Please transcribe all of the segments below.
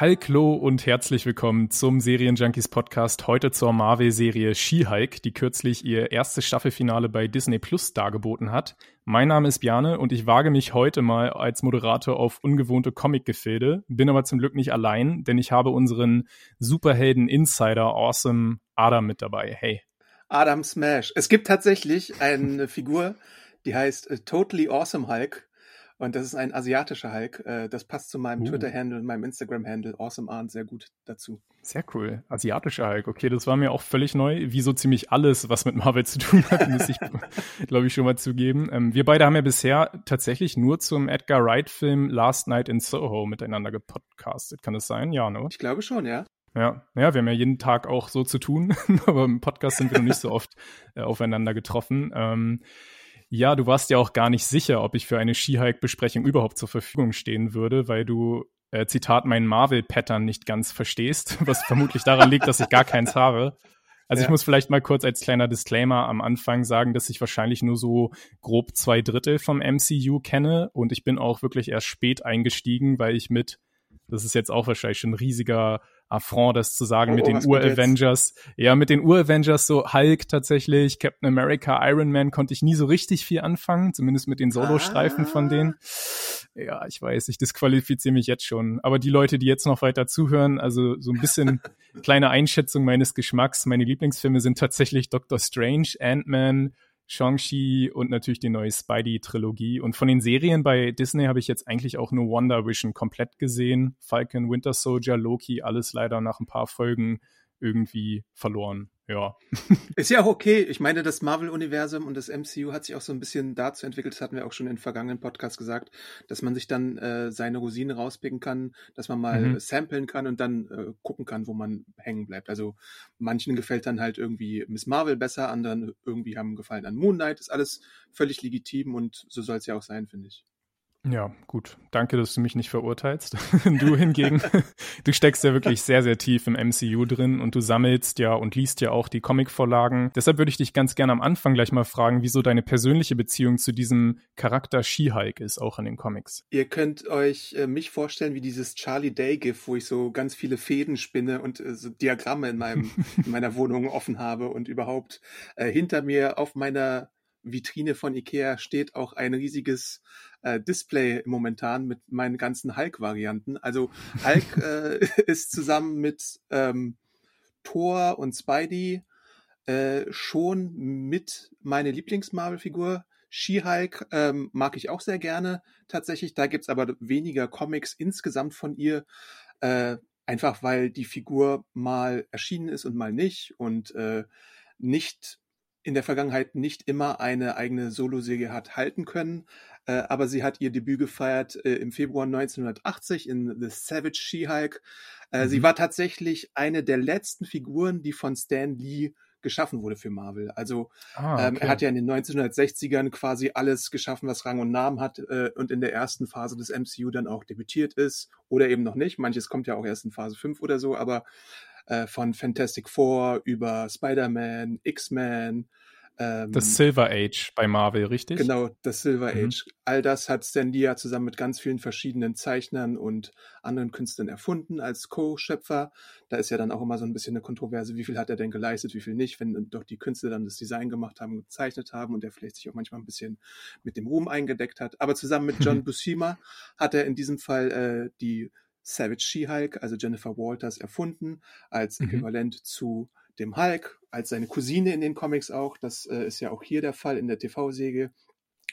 Hallo und herzlich willkommen zum Serienjunkies Podcast. Heute zur Marvel-Serie She-Hulk, die kürzlich ihr erstes Staffelfinale bei Disney Plus dargeboten hat. Mein Name ist Bjane und ich wage mich heute mal als Moderator auf ungewohnte Comic-Gefilde, bin aber zum Glück nicht allein, denn ich habe unseren Superhelden-Insider Awesome Adam mit dabei. Hey. Adam Smash. Es gibt tatsächlich eine Figur, die heißt äh, Totally Awesome Hulk. Und das ist ein asiatischer Hulk. Äh, das passt zu meinem uh. Twitter-Handle und meinem Instagram-Handle Awesome Arn sehr gut dazu. Sehr cool. Asiatischer Hulk. Okay, das war mir auch völlig neu. Wie so ziemlich alles, was mit Marvel zu tun hat, muss ich, glaube ich, schon mal zugeben. Ähm, wir beide haben ja bisher tatsächlich nur zum Edgar Wright-Film Last Night in Soho miteinander gepodcastet. Kann das sein? Ja, ne? Ich glaube schon, ja. Ja, ja, wir haben ja jeden Tag auch so zu tun, aber im Podcast sind wir noch nicht so oft äh, aufeinander getroffen. Ähm, ja, du warst ja auch gar nicht sicher, ob ich für eine Skihike-Besprechung überhaupt zur Verfügung stehen würde, weil du, äh, Zitat, meinen Marvel-Pattern nicht ganz verstehst, was vermutlich daran liegt, dass ich gar keins habe. Also ja. ich muss vielleicht mal kurz als kleiner Disclaimer am Anfang sagen, dass ich wahrscheinlich nur so grob zwei Drittel vom MCU kenne und ich bin auch wirklich erst spät eingestiegen, weil ich mit, das ist jetzt auch wahrscheinlich schon ein riesiger Affront, das zu sagen, oh, mit den Ur-Avengers. Ja, mit den Ur-Avengers, so Hulk tatsächlich, Captain America, Iron Man konnte ich nie so richtig viel anfangen, zumindest mit den Solo-Streifen ah. von denen. Ja, ich weiß, ich disqualifiziere mich jetzt schon. Aber die Leute, die jetzt noch weiter zuhören, also so ein bisschen kleine Einschätzung meines Geschmacks. Meine Lieblingsfilme sind tatsächlich Doctor Strange, Ant-Man, Shang-Chi und natürlich die neue Spidey-Trilogie. Und von den Serien bei Disney habe ich jetzt eigentlich auch nur Wonder Vision komplett gesehen. Falcon, Winter Soldier, Loki, alles leider nach ein paar Folgen irgendwie verloren ja. Ist ja auch okay. Ich meine, das Marvel-Universum und das MCU hat sich auch so ein bisschen dazu entwickelt, das hatten wir auch schon in vergangenen Podcasts gesagt, dass man sich dann äh, seine Rosine rauspicken kann, dass man mal mhm. samplen kann und dann äh, gucken kann, wo man hängen bleibt. Also manchen gefällt dann halt irgendwie Miss Marvel besser, anderen irgendwie haben gefallen an Moon Knight. Ist alles völlig legitim und so soll es ja auch sein, finde ich. Ja, gut. Danke, dass du mich nicht verurteilst. Du hingegen, du steckst ja wirklich sehr, sehr tief im MCU drin und du sammelst ja und liest ja auch die Comic-Vorlagen. Deshalb würde ich dich ganz gerne am Anfang gleich mal fragen, wieso deine persönliche Beziehung zu diesem Charakter She-Hulk ist, auch in den Comics. Ihr könnt euch äh, mich vorstellen wie dieses Charlie Day-GIF, wo ich so ganz viele Fäden spinne und äh, so Diagramme in, meinem, in meiner Wohnung offen habe und überhaupt äh, hinter mir auf meiner Vitrine von Ikea steht auch ein riesiges äh, Display momentan mit meinen ganzen Hulk-Varianten. Also Hulk äh, ist zusammen mit ähm, Thor und Spidey äh, schon mit meine Lieblings-Marvel-Figur. She-Hulk ähm, mag ich auch sehr gerne tatsächlich. Da gibt's aber weniger Comics insgesamt von ihr. Äh, einfach weil die Figur mal erschienen ist und mal nicht und äh, nicht in der Vergangenheit nicht immer eine eigene Soloserie hat halten können, äh, aber sie hat ihr Debüt gefeiert äh, im Februar 1980 in The Savage She-Hulk. Äh, mhm. Sie war tatsächlich eine der letzten Figuren, die von Stan Lee geschaffen wurde für Marvel. Also ah, okay. ähm, er hat ja in den 1960ern quasi alles geschaffen, was Rang und Namen hat äh, und in der ersten Phase des MCU dann auch debütiert ist oder eben noch nicht. Manches kommt ja auch erst in Phase 5 oder so, aber äh, von Fantastic Four über Spider-Man, X-Men. Ähm, das Silver Age bei Marvel, richtig? Genau, das Silver mhm. Age. All das hat Stan Lee ja zusammen mit ganz vielen verschiedenen Zeichnern und anderen Künstlern erfunden als Co-Schöpfer. Da ist ja dann auch immer so ein bisschen eine Kontroverse, wie viel hat er denn geleistet, wie viel nicht, wenn doch die Künstler dann das Design gemacht haben, gezeichnet haben und er vielleicht sich auch manchmal ein bisschen mit dem Ruhm eingedeckt hat. Aber zusammen mit John Buscema hat er in diesem Fall äh, die Savage She-Hulk, also Jennifer Walters, erfunden, als mhm. Äquivalent zu dem Hulk, als seine Cousine in den Comics auch. Das äh, ist ja auch hier der Fall in der TV-Säge.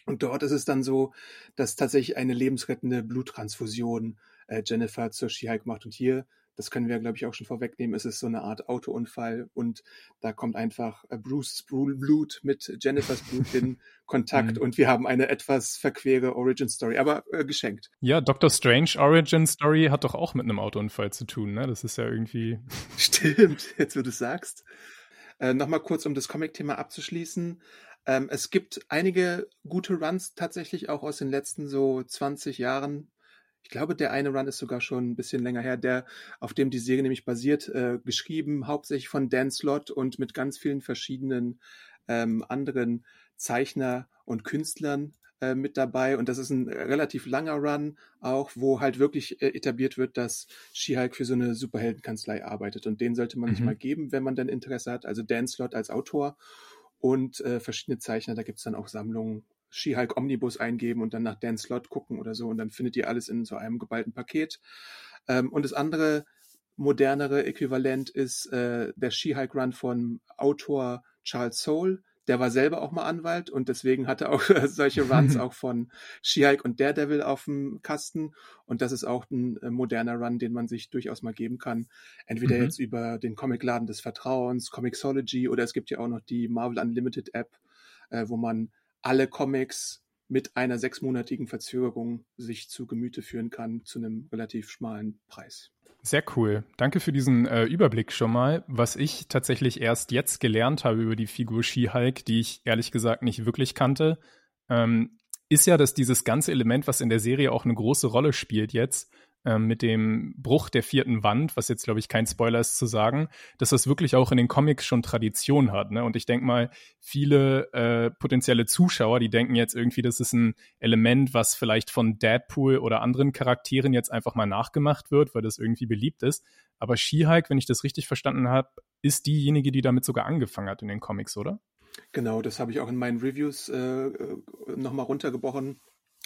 Und dort ist es dann so, dass tatsächlich eine lebensrettende Bluttransfusion äh, Jennifer zur She-Hulk macht. Und hier das können wir, glaube ich, auch schon vorwegnehmen, es ist so eine Art Autounfall und da kommt einfach äh, Bruce Blut mit Jennifers Blut in Kontakt mhm. und wir haben eine etwas verquere Origin Story, aber äh, geschenkt. Ja, Doctor Strange Origin Story hat doch auch mit einem Autounfall zu tun, ne? Das ist ja irgendwie. Stimmt, jetzt wo du sagst. Äh, Nochmal kurz, um das Comic-Thema abzuschließen. Ähm, es gibt einige gute Runs tatsächlich auch aus den letzten so 20 Jahren. Ich glaube, der eine Run ist sogar schon ein bisschen länger her, der, auf dem die Serie nämlich basiert, äh, geschrieben, hauptsächlich von Dan Slott und mit ganz vielen verschiedenen ähm, anderen Zeichner und Künstlern äh, mit dabei. Und das ist ein relativ langer Run auch, wo halt wirklich äh, etabliert wird, dass She-Hulk für so eine Superheldenkanzlei arbeitet. Und den sollte man mhm. sich mal geben, wenn man dann Interesse hat. Also Dan Slott als Autor und äh, verschiedene Zeichner. Da gibt's dann auch Sammlungen. She-Hulk Omnibus eingeben und dann nach Dan Slot gucken oder so und dann findet ihr alles in so einem geballten Paket. Ähm, und das andere modernere Äquivalent ist äh, der She-Hulk Run von Autor Charles Soule. Der war selber auch mal Anwalt und deswegen hatte auch solche Runs auch von She-Hulk und Daredevil auf dem Kasten. Und das ist auch ein äh, moderner Run, den man sich durchaus mal geben kann. Entweder mhm. jetzt über den Comicladen des Vertrauens, Comixology oder es gibt ja auch noch die Marvel Unlimited App, äh, wo man alle Comics mit einer sechsmonatigen Verzögerung sich zu Gemüte führen kann zu einem relativ schmalen Preis. Sehr cool. Danke für diesen äh, Überblick schon mal. Was ich tatsächlich erst jetzt gelernt habe über die Figur She-Hulk, die ich ehrlich gesagt nicht wirklich kannte, ähm, ist ja, dass dieses ganze Element, was in der Serie auch eine große Rolle spielt jetzt, mit dem Bruch der vierten Wand, was jetzt, glaube ich, kein Spoiler ist zu sagen, dass das wirklich auch in den Comics schon Tradition hat. Ne? Und ich denke mal, viele äh, potenzielle Zuschauer, die denken jetzt irgendwie, das ist ein Element, was vielleicht von Deadpool oder anderen Charakteren jetzt einfach mal nachgemacht wird, weil das irgendwie beliebt ist. Aber She-Hulk, wenn ich das richtig verstanden habe, ist diejenige, die damit sogar angefangen hat in den Comics, oder? Genau, das habe ich auch in meinen Reviews äh, äh nochmal runtergebrochen.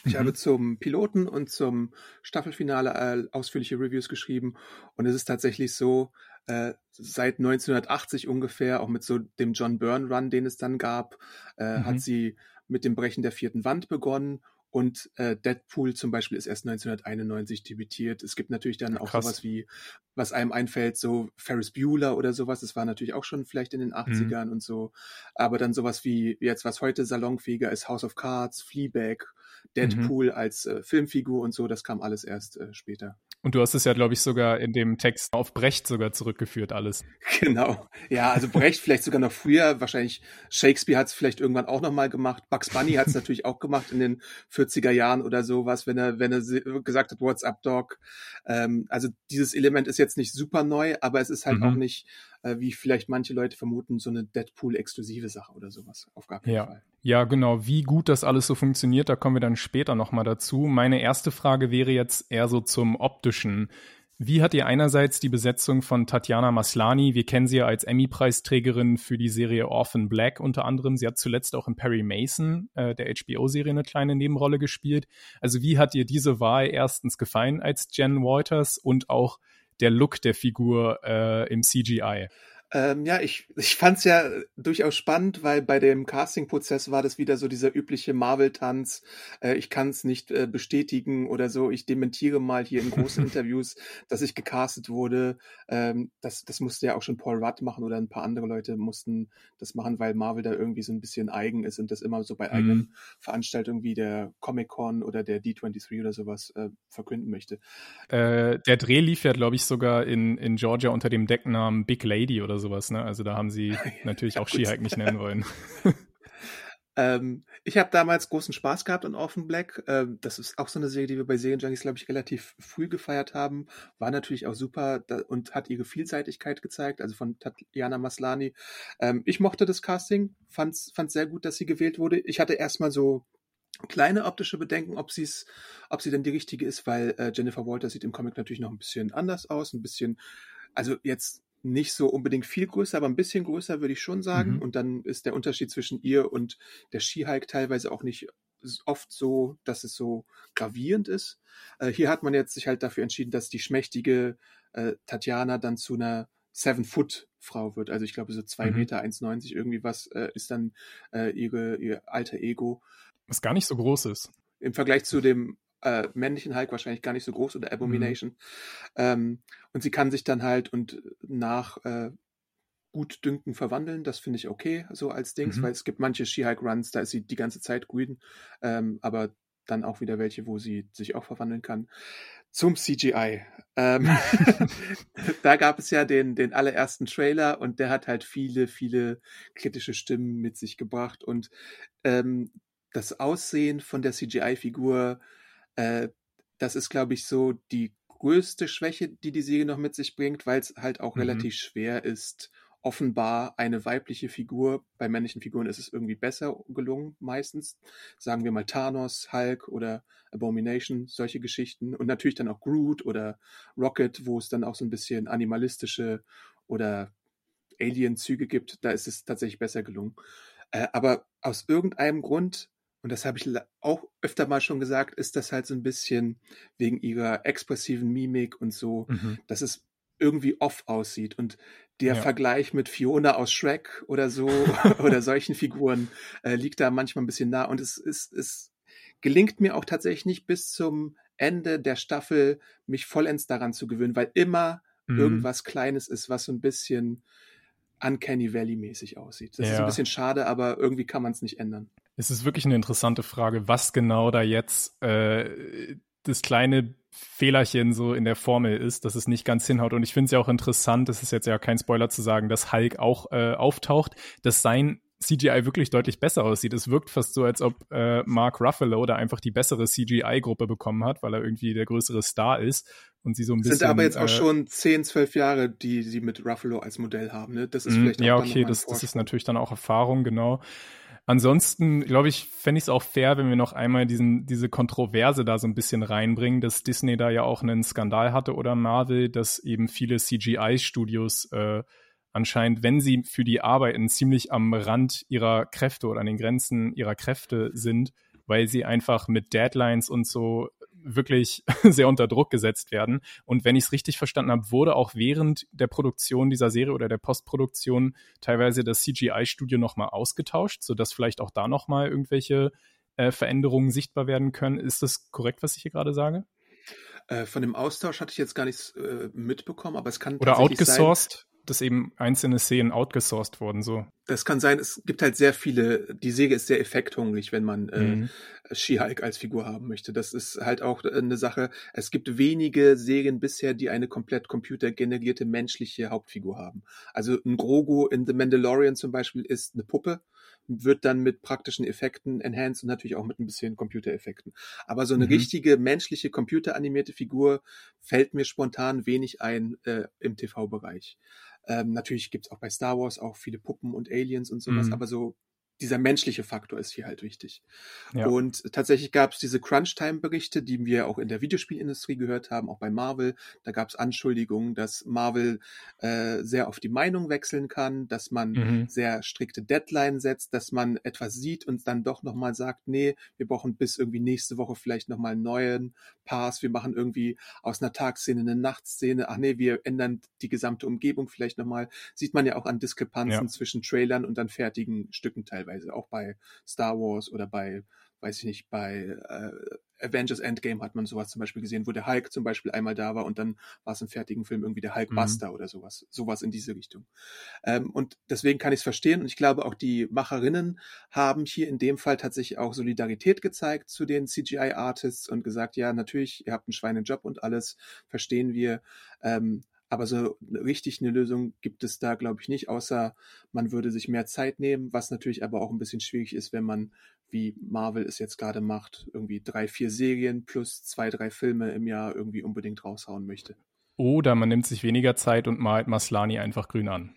Ich mhm. habe zum Piloten und zum Staffelfinale äh, ausführliche Reviews geschrieben und es ist tatsächlich so, äh, seit 1980 ungefähr, auch mit so dem John Byrne Run, den es dann gab, äh, mhm. hat sie mit dem Brechen der vierten Wand begonnen und äh, Deadpool zum Beispiel ist erst 1991 debütiert. Es gibt natürlich dann auch Krass. sowas wie, was einem einfällt, so Ferris Bueller oder sowas. Das war natürlich auch schon vielleicht in den 80ern mhm. und so. Aber dann sowas wie jetzt, was heute salonfähiger ist, House of Cards, Fleabag, Deadpool mhm. als äh, Filmfigur und so, das kam alles erst äh, später. Und du hast es ja, glaube ich, sogar in dem Text auf Brecht sogar zurückgeführt, alles. Genau. Ja, also Brecht vielleicht sogar noch früher. Wahrscheinlich Shakespeare hat es vielleicht irgendwann auch nochmal gemacht. Bugs Bunny hat es natürlich auch gemacht in den 40er Jahren oder sowas, wenn er, wenn er gesagt hat, What's up, Dog? Ähm, also dieses Element ist jetzt nicht super neu, aber es ist halt mhm. auch nicht äh, wie vielleicht manche Leute vermuten, so eine Deadpool-exklusive Sache oder sowas. Auf gar keinen ja. Fall. Ja, genau. Wie gut das alles so funktioniert, da kommen wir dann später nochmal dazu. Meine erste Frage wäre jetzt eher so zum optischen. Wie hat ihr einerseits die Besetzung von Tatjana Maslani, wir kennen sie ja als Emmy-Preisträgerin für die Serie Orphan Black unter anderem, sie hat zuletzt auch in Perry Mason, äh, der HBO-Serie, eine kleine Nebenrolle gespielt. Also wie hat dir diese Wahl erstens gefallen als Jen Walters und auch der Look der Figur äh, im CGI. Ähm, ja, ich, ich fand es ja durchaus spannend, weil bei dem Casting-Prozess war das wieder so dieser übliche Marvel-Tanz. Äh, ich kann es nicht äh, bestätigen oder so. Ich dementiere mal hier in großen Interviews, dass ich gecastet wurde. Ähm, das, das musste ja auch schon Paul Rudd machen oder ein paar andere Leute mussten das machen, weil Marvel da irgendwie so ein bisschen eigen ist und das immer so bei mhm. eigenen Veranstaltungen wie der Comic-Con oder der D23 oder sowas äh, verkünden möchte. Äh, der Dreh lief ja, glaube ich, sogar in, in Georgia unter dem Decknamen Big Lady oder so sowas, ne? Also da haben sie natürlich auch Skihike nicht nennen wollen. ähm, ich habe damals großen Spaß gehabt an Orphan Black. Ähm, das ist auch so eine Serie, die wir bei Serienjunkies, glaube ich, relativ früh gefeiert haben. War natürlich auch super da, und hat ihre Vielseitigkeit gezeigt, also von Tatjana Maslani. Ähm, ich mochte das Casting, fand es sehr gut, dass sie gewählt wurde. Ich hatte erstmal so kleine optische Bedenken, ob sie es, ob sie denn die richtige ist, weil äh, Jennifer Walter sieht im Comic natürlich noch ein bisschen anders aus, ein bisschen, also jetzt nicht so unbedingt viel größer, aber ein bisschen größer würde ich schon sagen. Mhm. Und dann ist der Unterschied zwischen ihr und der Skihike teilweise auch nicht oft so, dass es so gravierend ist. Äh, hier hat man jetzt sich halt dafür entschieden, dass die schmächtige äh, Tatjana dann zu einer Seven-Foot-Frau wird. Also ich glaube so zwei mhm. Meter 1,90 irgendwie was äh, ist dann äh, ihre, ihr alter Ego. Was gar nicht so groß ist. Im Vergleich zu dem äh, männlichen Hulk wahrscheinlich gar nicht so groß oder Abomination. Mhm. Ähm, und sie kann sich dann halt und nach äh, gut dünken verwandeln. Das finde ich okay, so als Dings, mhm. weil es gibt manche She-Hulk-Runs, da ist sie die ganze Zeit grün, ähm, aber dann auch wieder welche, wo sie sich auch verwandeln kann. Zum CGI. Ähm, da gab es ja den, den allerersten Trailer und der hat halt viele, viele kritische Stimmen mit sich gebracht und ähm, das Aussehen von der CGI-Figur, äh, das ist, glaube ich, so die größte Schwäche, die die Serie noch mit sich bringt, weil es halt auch mhm. relativ schwer ist, offenbar eine weibliche Figur. Bei männlichen Figuren ist es irgendwie besser gelungen, meistens. Sagen wir mal Thanos, Hulk oder Abomination, solche Geschichten. Und natürlich dann auch Groot oder Rocket, wo es dann auch so ein bisschen animalistische oder Alien-Züge gibt. Da ist es tatsächlich besser gelungen. Äh, aber aus irgendeinem Grund und das habe ich auch öfter mal schon gesagt, ist das halt so ein bisschen wegen ihrer expressiven Mimik und so, mhm. dass es irgendwie off aussieht. Und der ja. Vergleich mit Fiona aus Shrek oder so oder solchen Figuren äh, liegt da manchmal ein bisschen nah. Und es, es, es gelingt mir auch tatsächlich nicht bis zum Ende der Staffel, mich vollends daran zu gewöhnen, weil immer mhm. irgendwas Kleines ist, was so ein bisschen Uncanny Valley-mäßig aussieht. Das ja. ist ein bisschen schade, aber irgendwie kann man es nicht ändern. Es ist wirklich eine interessante Frage, was genau da jetzt äh, das kleine Fehlerchen so in der Formel ist, dass es nicht ganz hinhaut. Und ich finde es ja auch interessant, das ist jetzt ja kein Spoiler zu sagen, dass Hulk auch äh, auftaucht, dass sein CGI wirklich deutlich besser aussieht. Es wirkt fast so, als ob äh, Mark Ruffalo da einfach die bessere CGI-Gruppe bekommen hat, weil er irgendwie der größere Star ist und sie so ein bisschen. Sind aber jetzt auch äh, schon 10, 12 Jahre, die sie mit Ruffalo als Modell haben. Ne? Das ist mhm, vielleicht auch Ja, okay, das, das ist natürlich dann auch Erfahrung, genau. Ansonsten, glaube ich, fände ich es auch fair, wenn wir noch einmal diesen, diese Kontroverse da so ein bisschen reinbringen, dass Disney da ja auch einen Skandal hatte oder Marvel, dass eben viele CGI-Studios äh, anscheinend, wenn sie für die arbeiten, ziemlich am Rand ihrer Kräfte oder an den Grenzen ihrer Kräfte sind, weil sie einfach mit Deadlines und so wirklich sehr unter Druck gesetzt werden. Und wenn ich es richtig verstanden habe, wurde auch während der Produktion dieser Serie oder der Postproduktion teilweise das CGI-Studio nochmal ausgetauscht, sodass vielleicht auch da nochmal irgendwelche äh, Veränderungen sichtbar werden können. Ist das korrekt, was ich hier gerade sage? Äh, von dem Austausch hatte ich jetzt gar nichts äh, mitbekommen, aber es kann oder outgesourced. Sein, dass eben einzelne Szenen outgesourced wurden, so. Das kann sein, es gibt halt sehr viele, die Säge ist sehr effekthungrig, wenn man äh, mhm. äh, She-Hulk als Figur haben möchte. Das ist halt auch äh, eine Sache. Es gibt wenige Serien bisher, die eine komplett computergenerierte menschliche Hauptfigur haben. Also ein Grogu in The Mandalorian zum Beispiel ist eine Puppe, wird dann mit praktischen Effekten enhanced und natürlich auch mit ein bisschen Computereffekten. Aber so eine mhm. richtige menschliche computeranimierte Figur fällt mir spontan wenig ein äh, im TV-Bereich. Ähm, natürlich gibt's auch bei Star Wars auch viele Puppen und Aliens und sowas, mhm. aber so dieser menschliche Faktor ist hier halt wichtig. Ja. Und tatsächlich gab es diese Crunch-Time-Berichte, die wir auch in der Videospielindustrie gehört haben, auch bei Marvel. Da gab es Anschuldigungen, dass Marvel äh, sehr auf die Meinung wechseln kann, dass man mhm. sehr strikte Deadline setzt, dass man etwas sieht und dann doch nochmal sagt, nee, wir brauchen bis irgendwie nächste Woche vielleicht nochmal einen neuen Pass, wir machen irgendwie aus einer Tagszene eine Nachtszene, ach nee, wir ändern die gesamte Umgebung vielleicht nochmal. Sieht man ja auch an Diskrepanzen ja. zwischen Trailern und dann fertigen Stücken teilweise teilweise, auch bei Star Wars oder bei, weiß ich nicht, bei äh, Avengers Endgame hat man sowas zum Beispiel gesehen, wo der Hulk zum Beispiel einmal da war und dann war es im fertigen Film irgendwie der Hulkbuster mhm. oder sowas, sowas in diese Richtung. Ähm, und deswegen kann ich es verstehen und ich glaube auch die Macherinnen haben hier in dem Fall tatsächlich auch Solidarität gezeigt zu den CGI-Artists und gesagt, ja, natürlich, ihr habt einen Schweinejob und alles, verstehen wir. Ähm, aber so richtig eine Lösung gibt es da, glaube ich, nicht, außer man würde sich mehr Zeit nehmen, was natürlich aber auch ein bisschen schwierig ist, wenn man, wie Marvel es jetzt gerade macht, irgendwie drei, vier Serien plus zwei, drei Filme im Jahr irgendwie unbedingt raushauen möchte. Oder man nimmt sich weniger Zeit und malt Maslani einfach grün an.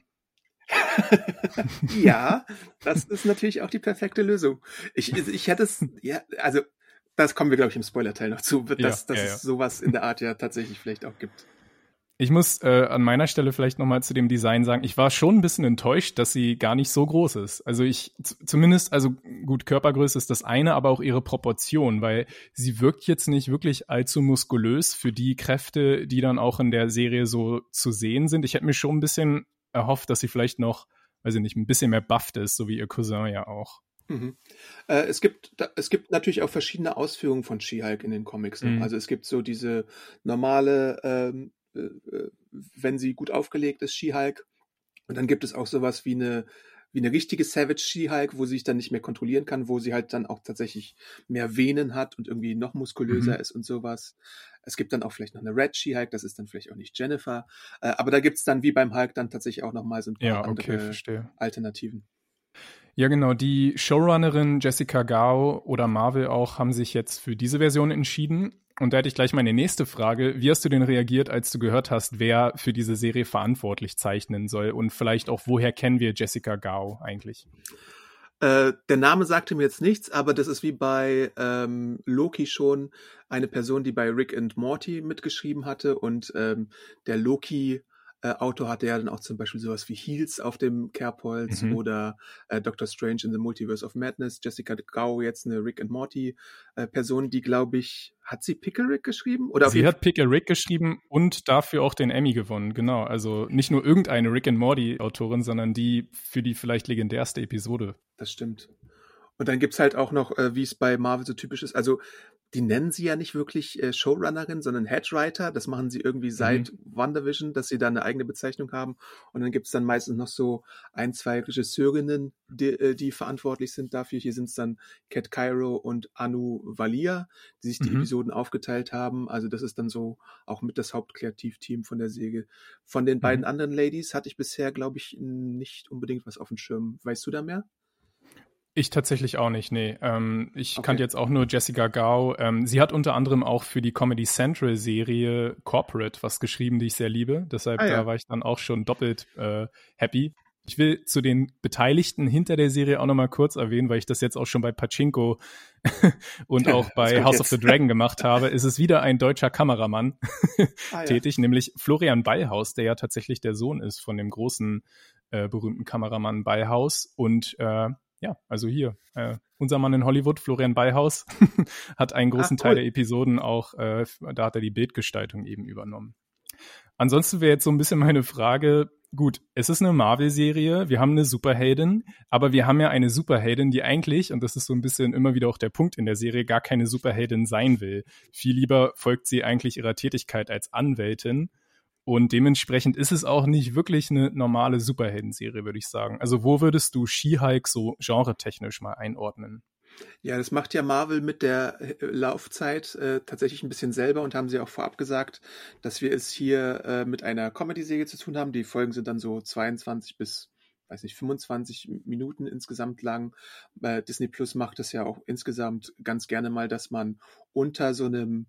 ja, das ist natürlich auch die perfekte Lösung. Ich, ich hätte es, ja, also das kommen wir, glaube ich, im Spoiler-Teil noch zu, dass, ja, dass ja, ja. es sowas in der Art ja tatsächlich vielleicht auch gibt. Ich muss äh, an meiner Stelle vielleicht nochmal zu dem Design sagen, ich war schon ein bisschen enttäuscht, dass sie gar nicht so groß ist. Also ich zumindest, also gut, Körpergröße ist das eine, aber auch ihre Proportion, weil sie wirkt jetzt nicht wirklich allzu muskulös für die Kräfte, die dann auch in der Serie so zu sehen sind. Ich hätte mir schon ein bisschen erhofft, dass sie vielleicht noch, weiß ich nicht, ein bisschen mehr bufft ist, so wie ihr Cousin ja auch. Mhm. Äh, es gibt es gibt natürlich auch verschiedene Ausführungen von She-Hulk in den Comics, ne? Mhm. Also, es gibt so diese normale, ähm, äh, äh, wenn sie gut aufgelegt ist, She-Hulk. Und dann gibt es auch so was wie 'ne wie 'ne richtige Savage She-Hulk, wo sie sich dann nicht mehr kontrollieren kann, wo sie halt dann auch tatsächlich mehr Venen hat und irgendwie noch muskulöser Mhm. ist und so was. Es gibt dann auch vielleicht noch 'ne Red She-Hulk, das ist dann vielleicht auch nicht Jennifer. Äh, aber da gibt's dann wie beim Hulk dann tatsächlich auch noch mal so 'n paar Ja, okay, andere verstehe. Alternativen. Ja, genau. Die Showrunnerin Jessica Gao oder Marvel auch haben sich jetzt für diese Version entschieden. Und da hätte ich gleich meine nächste Frage. Wie hast du denn reagiert, als du gehört hast, wer für diese Serie verantwortlich zeichnen soll? Und vielleicht auch, woher kennen wir Jessica Gao eigentlich? Äh, der Name sagte mir jetzt nichts, aber das ist wie bei ähm, Loki schon eine Person, die bei Rick and Morty mitgeschrieben hatte. Und ähm, der Loki äh, Autor hatte ja dann auch zum Beispiel sowas wie Heels auf dem Kerbholz Mhm. oder äh, Doctor Strange in the Multiverse of Madness. Jessica Gao jetzt eine Rick and Morty äh, Person, die glaube ich, hat sie Pickerick geschrieben? Oder Sie hat Pick a Rick geschrieben und dafür auch den Emmy gewonnen. Genau. Also nicht nur irgendeine Rick and Morty Autorin, sondern die für die vielleicht legendärste Episode. Das stimmt. Und dann gibt's halt auch noch, äh, wie es bei Marvel so typisch ist, also die nennen sie ja nicht wirklich äh, Showrunnerin, sondern Headwriter. Das machen sie irgendwie seit WandaVision, dass sie da eine eigene Bezeichnung haben. Und dann gibt's dann meistens noch so ein, zwei Regisseurinnen, die, äh, die verantwortlich sind dafür. Hier sind's dann Cat Cairo und Anu Valia, die sich die Mhm. Episoden aufgeteilt haben. Also das ist dann so auch mit das Hauptkreativteam von der Säge. Von den beiden anderen Ladies hatte ich bisher, glaube ich, nicht unbedingt was auf dem Schirm. Weißt du da mehr? Ich tatsächlich auch nicht, nee. Ähm, ich Okay. kannte jetzt auch nur Jessica Gao. Ähm, sie hat unter anderem auch für die Comedy Central Serie Corporate was geschrieben, die ich sehr liebe. Deshalb Ah, ja. da war ich dann auch schon doppelt äh, happy. Ich will zu den Beteiligten hinter der Serie auch nochmal kurz erwähnen, weil ich das jetzt auch schon bei Pachinko und auch bei House of jetzt. the Dragon gemacht habe. Es ist wieder ein deutscher Kameramann Ah, ja. tätig, nämlich Florian Ballhaus, der ja tatsächlich der Sohn ist von dem großen, äh, berühmten Kameramann Ballhaus. Und äh, ja, also hier, äh, unser Mann in Hollywood, Florian Ballhaus, hat einen großen Ah, Teil der Episoden auch, äh, da hat er die Bildgestaltung eben übernommen. Ansonsten wäre jetzt so ein bisschen meine Frage, gut, es ist eine Marvel-Serie, wir haben eine Superheldin, aber wir haben ja eine Superheldin, die eigentlich, und das ist so ein bisschen immer wieder auch der Punkt in der Serie, gar keine Superheldin sein will. Viel lieber folgt sie eigentlich ihrer Tätigkeit als Anwältin. Und dementsprechend ist es auch nicht wirklich eine normale Superhelden-Serie, würde ich sagen. Also wo würdest du She-Hulk so genretechnisch mal einordnen? Ja, das macht ja Marvel mit der äh, Laufzeit äh, tatsächlich ein bisschen selber und haben sie auch vorab gesagt, dass wir es hier äh, mit einer Comedy-Serie zu tun haben. Die Folgen sind dann so 22 bis, weiß nicht, 25 Minuten insgesamt lang. Äh, Disney Plus macht es ja auch insgesamt ganz gerne mal, dass man unter so einem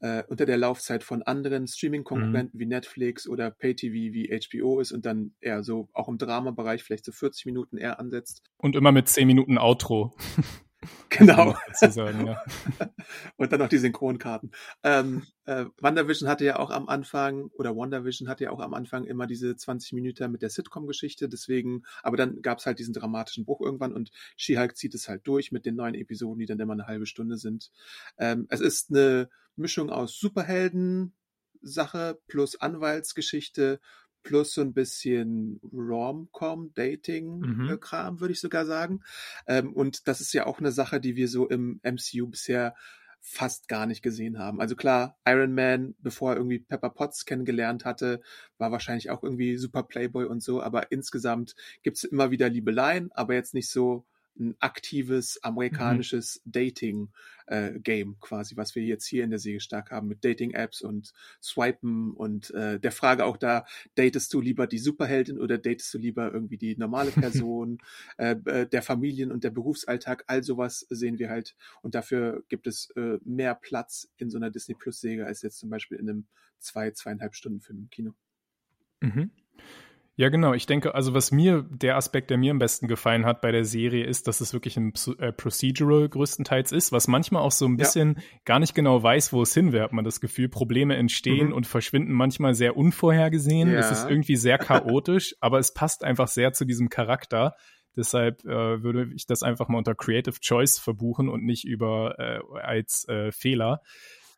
äh, unter der Laufzeit von anderen Streaming-Konkurrenten wie Netflix oder Pay-TV wie HBO ist und dann eher so auch im Drama-Bereich vielleicht so 40 Minuten eher ansetzt. Und immer mit 10 Minuten Outro. Genau. Sagen, ja. Und dann noch die Synchronkarten. Ähm, äh, WandaVision hatte ja auch am Anfang, oder WandaVision hatte ja auch am Anfang immer diese 20 Minuten mit der Sitcom-Geschichte, deswegen, aber dann gab es halt diesen dramatischen Bruch irgendwann und She-Hulk zieht es halt durch mit den neuen Episoden, die dann immer eine halbe Stunde sind. Ähm, es ist eine Mischung aus Superhelden-Sache plus Anwaltsgeschichte plus so ein bisschen Rom-Com, Mhm. Dating-Kram, würde ich sogar sagen. Ähm, und das ist ja auch eine Sache, die wir so im MCU bisher fast gar nicht gesehen haben. Also klar, Iron Man, bevor er irgendwie Pepper Potts kennengelernt hatte, war wahrscheinlich auch irgendwie super Playboy und so, aber insgesamt gibt's immer wieder Liebeleien, aber jetzt nicht so ein aktives amerikanisches Dating-Game quasi, was wir jetzt hier in der Serie stark haben mit Dating-Apps und Swipen und äh, der Frage auch da, datest du lieber die Superheldin oder datest du lieber irgendwie die normale Person, äh, äh, der Familien- und der Berufsalltag, all sowas sehen wir halt und dafür gibt es äh, mehr Platz in so einer Disney-Plus-Serie als jetzt zum Beispiel in einem zwei, zweieinhalb Stunden Film im Kino. Mhm. Ja, genau. Ich denke, also was mir, der Aspekt, der mir am besten gefallen hat bei der Serie, ist, dass es wirklich ein äh, Procedural größtenteils ist, was manchmal auch so ein bisschen ja. gar nicht genau weiß, wo es hin. Hat man das Gefühl, Probleme entstehen mhm. und verschwinden manchmal sehr unvorhergesehen. Ja. Es ist irgendwie sehr chaotisch, aber es passt einfach sehr zu diesem Charakter. Deshalb äh, würde ich das einfach mal unter Creative Choice verbuchen und nicht über äh, als äh, Fehler.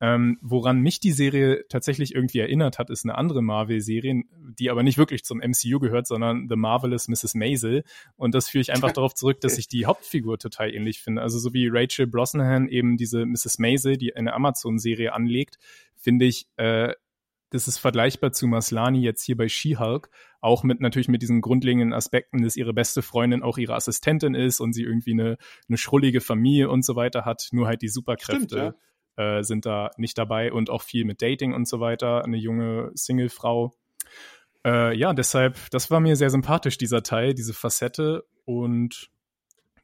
Ähm, woran mich die Serie tatsächlich irgendwie erinnert hat, ist eine andere Marvel-Serie, die aber nicht wirklich zum MCU gehört, sondern The Marvelous Mrs. Maisel. Und das führe ich einfach darauf zurück, dass ich die Hauptfigur total ähnlich finde. Also so wie Rachel Brosnahan eben diese Mrs. Maisel, die eine Amazon-Serie anlegt, finde ich, äh, das ist vergleichbar zu Maslani jetzt hier bei She-Hulk, auch mit natürlich mit diesen grundlegenden Aspekten, dass ihre beste Freundin auch ihre Assistentin ist und sie irgendwie eine, eine schrullige Familie und so weiter hat, nur halt die Superkräfte. Stimmt, ja äh, sind da nicht dabei und auch viel mit Dating und so weiter. Eine junge Single-Frau. Äh, ja, deshalb, das war mir sehr sympathisch, dieser Teil, diese Facette. Und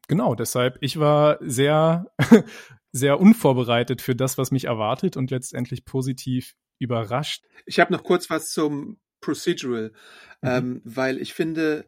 genau, deshalb, ich war sehr, sehr unvorbereitet für das, was mich erwartet und letztendlich positiv überrascht. Ich habe noch kurz was zum Procedural, mhm. ähm, weil ich finde,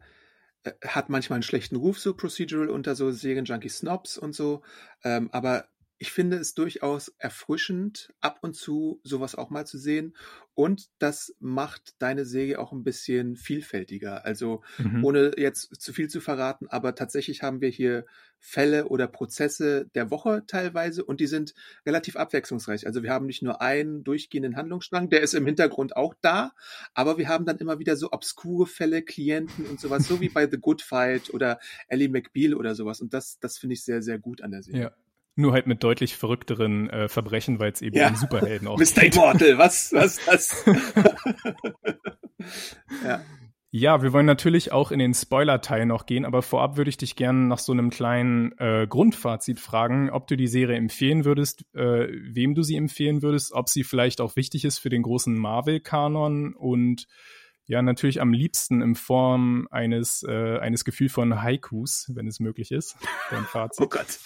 äh, hat manchmal einen schlechten Ruf, so Procedural unter so Serien-Junkie-Snobs und so. Ähm, aber ich finde es durchaus erfrischend, ab und zu sowas auch mal zu sehen. Und das macht deine Serie auch ein bisschen vielfältiger. Also mhm. ohne jetzt zu viel zu verraten, aber tatsächlich haben wir hier Fälle oder Prozesse der Woche teilweise und die sind relativ abwechslungsreich. Also wir haben nicht nur einen durchgehenden Handlungsstrang, der ist im Hintergrund auch da, aber wir haben dann immer wieder so obskure Fälle, Klienten und sowas, so wie bei The Good Fight oder Ellie McBeal oder sowas. Und das, das finde ich sehr, sehr gut an der Serie. Ja. Nur halt mit deutlich verrückteren äh, Verbrechen, weil es eben ja. um Superhelden auch Mr. Immortal, was, was, was? ja. Ja, wir wollen natürlich auch in den Spoiler-Teil noch gehen, aber vorab würde ich dich gerne nach so einem kleinen äh, Grundfazit fragen, ob du die Serie empfehlen würdest, äh, wem du sie empfehlen würdest, ob sie vielleicht auch wichtig ist für den großen Marvel-Kanon und ja, natürlich am liebsten in Form eines, äh, eines Gefühl von Haikus, wenn es möglich ist. Oh Gott.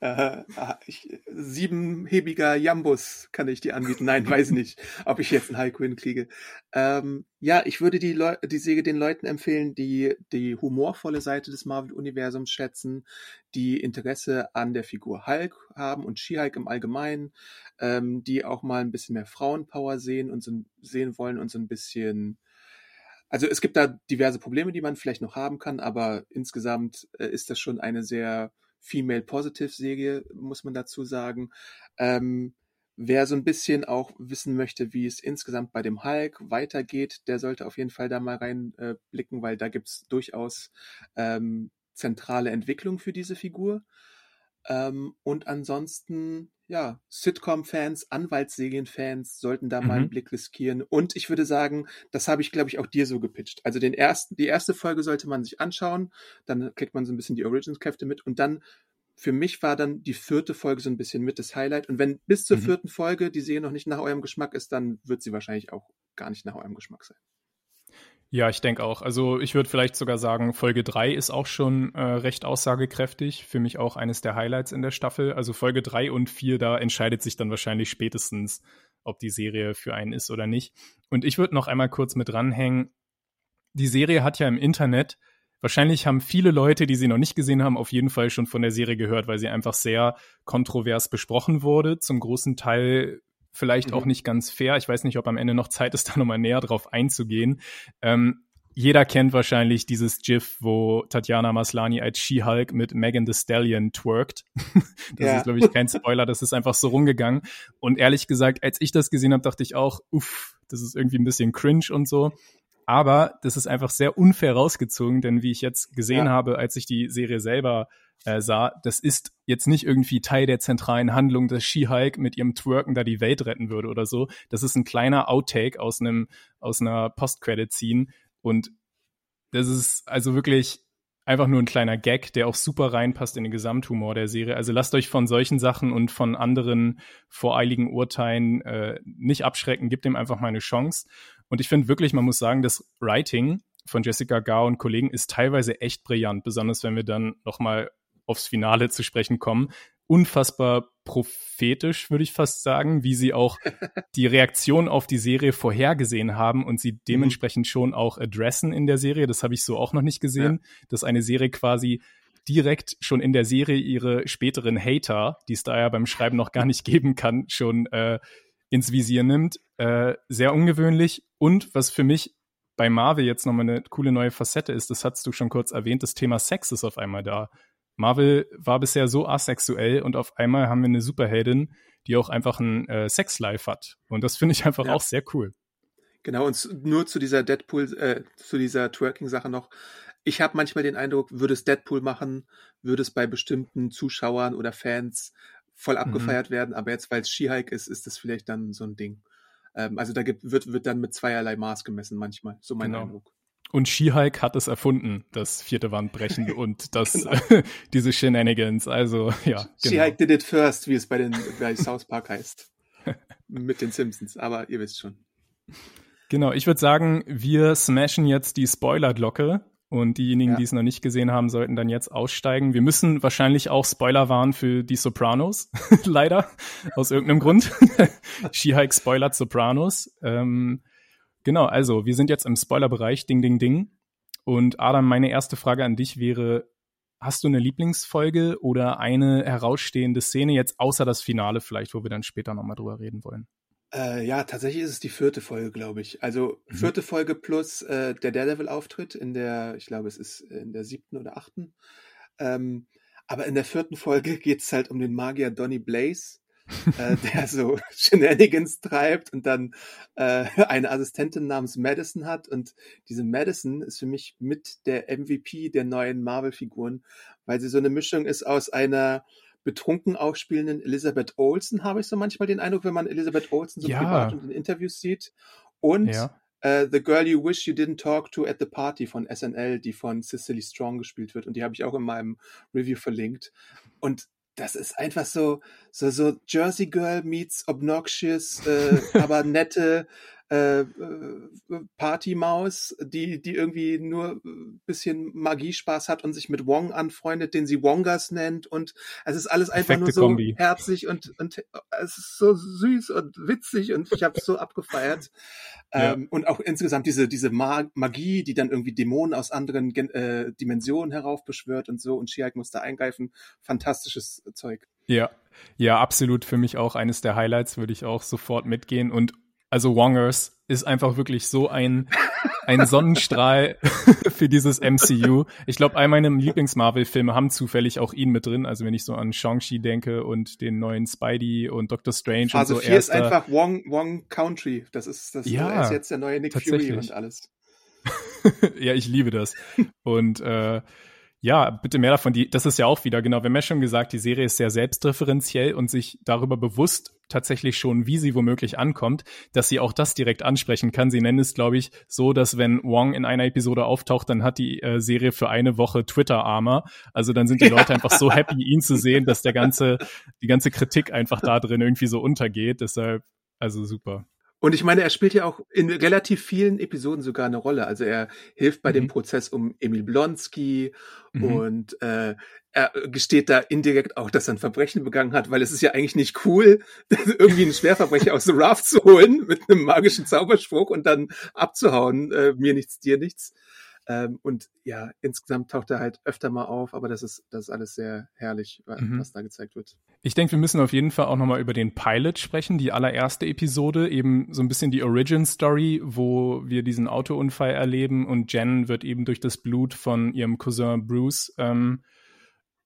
Äh, ich, siebenhebiger Jambus kann ich dir anbieten. Nein, weiß nicht, ob ich jetzt ein Haiku hinkriege. Ähm, ja, ich würde die, Leu die Säge den Leuten empfehlen, die die humorvolle Seite des Marvel-Universums schätzen, die Interesse an der Figur Hulk haben und She-Hulk im Allgemeinen, ähm, die auch mal ein bisschen mehr Frauenpower sehen und so, sehen wollen und so ein bisschen also es gibt da diverse Probleme, die man vielleicht noch haben kann, aber insgesamt äh, ist das schon eine sehr female positive Serie, muss man dazu sagen. Ähm, wer so ein bisschen auch wissen möchte, wie es insgesamt bei dem Hulk weitergeht, der sollte auf jeden Fall da mal reinblicken, äh, weil da gibt's durchaus ähm, zentrale Entwicklung für diese Figur. Ähm, und ansonsten, ja, Sitcom-Fans, Anwaltsserien-Fans sollten da mhm. mal einen mhm. Blick riskieren. Und ich würde sagen, das habe ich, glaube ich, auch dir so gepitcht. Also den ersten, die erste Folge sollte man sich anschauen, dann kriegt man so ein bisschen die Origins-Kräfte mit und dann für mich war dann die vierte Folge so ein bisschen mit das Highlight. Und wenn bis zur mhm. vierten Folge die Serie noch nicht nach eurem Geschmack ist, dann wird sie wahrscheinlich auch gar nicht nach eurem Geschmack sein. Ja, ich denke auch. Also ich würde vielleicht sogar sagen, Folge 3 ist auch schon äh, recht aussagekräftig. Für mich auch eines der Highlights in der Staffel. Also Folge 3 und 4, da entscheidet sich dann wahrscheinlich spätestens, ob die Serie für einen ist oder nicht. Und ich würde noch einmal kurz mit dranhängen. Die Serie hat ja im Internet, wahrscheinlich haben viele Leute, die sie noch nicht gesehen haben, auf jeden Fall schon von der Serie gehört, weil sie einfach sehr kontrovers besprochen wurde. Zum großen Teil vielleicht mhm. auch nicht ganz fair. Ich weiß nicht, ob am Ende noch Zeit ist, da nochmal näher drauf einzugehen. Ähm, jeder kennt wahrscheinlich dieses GIF, wo Tatjana Maslani als She-Hulk mit Megan Thee Stallion twerkt. das ja. ist, glaube ich, kein Spoiler, das ist einfach so rumgegangen. Und ehrlich gesagt, als ich das gesehen habe, dachte ich auch, uff, das ist irgendwie ein bisschen cringe und so. Aber das ist einfach sehr unfair rausgezogen, denn wie ich jetzt gesehen ja. habe, als ich die Serie selber äh, sah, das ist jetzt nicht irgendwie Teil der zentralen Handlung, dass She-Hulk mit ihrem Twerken da die Welt retten würde oder so. Das ist ein kleiner Outtake aus einem, aus einer Post-Credit-Scene und das ist also wirklich einfach nur ein kleiner Gag, der auch super reinpasst in den Gesamthumor der Serie. Also lasst euch von solchen Sachen und von anderen voreiligen Urteilen äh, nicht abschrecken, gebt dem einfach mal eine Chance. Und ich finde wirklich, man muss sagen, das Writing von Jessica Gao und Kollegen ist teilweise echt brillant, besonders wenn wir dann nochmal aufs Finale zu sprechen kommen. Unfassbar prophetisch, würde ich fast sagen, wie sie auch die Reaktion auf die Serie vorhergesehen haben und sie mhm. dementsprechend schon auch adressen in der Serie. Das habe ich so auch noch nicht gesehen, ja. dass eine Serie quasi direkt schon in der Serie ihre späteren Hater, die es da ja beim Schreiben noch gar nicht geben kann, schon äh, ins Visier nimmt. Äh, sehr ungewöhnlich und was für mich bei Marvel jetzt nochmal eine coole neue Facette ist, das hast du schon kurz erwähnt, das Thema Sex ist auf einmal da. Marvel war bisher so asexuell und auf einmal haben wir eine Superheldin, die auch einfach ein äh, Sexlife hat. Und das finde ich einfach ja. auch sehr cool. Genau, und nur zu dieser Deadpool, äh, zu dieser Twerking-Sache noch. Ich habe manchmal den Eindruck, würde es Deadpool machen, würde es bei bestimmten Zuschauern oder Fans voll mhm. abgefeiert mhm. werden, aber jetzt, weil es She-Hulk ist, ist das vielleicht dann so ein Ding. Ähm, also da gibt, wird, wird dann mit zweierlei Maß gemessen manchmal, so mein genau. Eindruck. Und She-Hulk hat es erfunden, das vierte Wandbrechen und das, genau. diese Shenanigans. Also, ja. Genau. She-Hulk did it first, wie es bei, den, bei South Park heißt. Mit den Simpsons, aber ihr wisst schon. Genau, ich würde sagen, wir smashen jetzt die Spoiler-Glocke und diejenigen, ja. die es noch nicht gesehen haben, sollten dann jetzt aussteigen. Wir müssen wahrscheinlich auch Spoiler warnen für die Sopranos, leider, aus irgendeinem Grund. She-Hulk spoilert Sopranos. Ähm, Genau, also wir sind jetzt im Spoilerbereich, ding, ding, ding. Und Adam, meine erste Frage an dich wäre, hast du eine Lieblingsfolge oder eine herausstehende Szene jetzt außer das Finale vielleicht, wo wir dann später nochmal drüber reden wollen? Äh, ja, tatsächlich ist es die vierte Folge, glaube ich. Also mhm. vierte Folge plus äh, der Daredevil-Auftritt in der, ich glaube, es ist in der siebten oder achten. Ähm, aber in der vierten Folge geht es halt um den Magier Donny Blaze, äh, der so Shenanigans treibt und dann äh, eine Assistentin namens Madison hat. Und diese Madison ist für mich mit der MVP der neuen Marvel-Figuren, weil sie so eine Mischung ist aus einer betrunken aufspielenden Elizabeth Olsen, habe ich so manchmal den Eindruck, wenn man Elizabeth Olsen so ja. privat und in Interviews sieht. Und ja. Uh, the Girl You Wish You Didn't Talk to at the Party von SNL, die von Cicely Strong gespielt wird. Und die habe ich auch in meinem Review verlinkt. Und das ist einfach so, so, so Jersey Girl meets obnoxious, äh, aber nette äh, äh, Partymaus, die, die irgendwie nur ein bisschen Magiespaß hat und sich mit Wong anfreundet, den sie Wongas nennt und es ist alles einfach Perfekte nur so Kombi. herzig und, und es ist so süß und witzig und ich habe es so abgefeiert. Ja. Ähm, und auch insgesamt diese, diese Magie, die dann irgendwie Dämonen aus anderen äh, Dimensionen heraufbeschwört und so und Shiak muss da eingreifen. Fantastisches Zeug. Ja, ja, absolut für mich auch eines der Highlights, würde ich auch sofort mitgehen und also Wongers ist einfach wirklich so ein, ein Sonnenstrahl für dieses MCU. Ich glaube, all meine Lieblings-Marvel-Filme haben zufällig auch ihn mit drin. Also wenn ich so an Shang-Chi denke und den neuen Spidey und Doctor Strange Phase und so. 4 ist einfach Wong, Wong Country. Das ist, das ja, ist jetzt der neue Nick Fury und alles. ja, ich liebe das. Und äh, ja, bitte mehr davon. Die, das ist ja auch wieder, genau, wir haben ja schon gesagt, die Serie ist sehr selbstreferenziell und sich darüber bewusst tatsächlich schon, wie sie womöglich ankommt, dass sie auch das direkt ansprechen kann. Sie nennen es, glaube ich, so, dass wenn Wong in einer Episode auftaucht, dann hat die äh, Serie für eine Woche Twitter-Armer. Also dann sind die Leute einfach so happy, ihn zu sehen, dass der ganze, die ganze Kritik einfach da drin irgendwie so untergeht. Deshalb, also super. Und ich meine, er spielt ja auch in relativ vielen Episoden sogar eine Rolle. Also er hilft bei mhm. dem Prozess um Emil Blonsky mhm. und äh, er gesteht da indirekt auch, dass er ein Verbrechen begangen hat, weil es ist ja eigentlich nicht cool, irgendwie einen Schwerverbrecher aus The Raft zu holen mit einem magischen Zauberspruch und dann abzuhauen, äh, mir nichts, dir nichts. Ähm, und ja, insgesamt taucht er halt öfter mal auf, aber das ist, das ist alles sehr herrlich, mhm. was da gezeigt wird. Ich denke, wir müssen auf jeden Fall auch nochmal über den Pilot sprechen, die allererste Episode, eben so ein bisschen die Origin Story, wo wir diesen Autounfall erleben und Jen wird eben durch das Blut von ihrem Cousin Bruce ähm,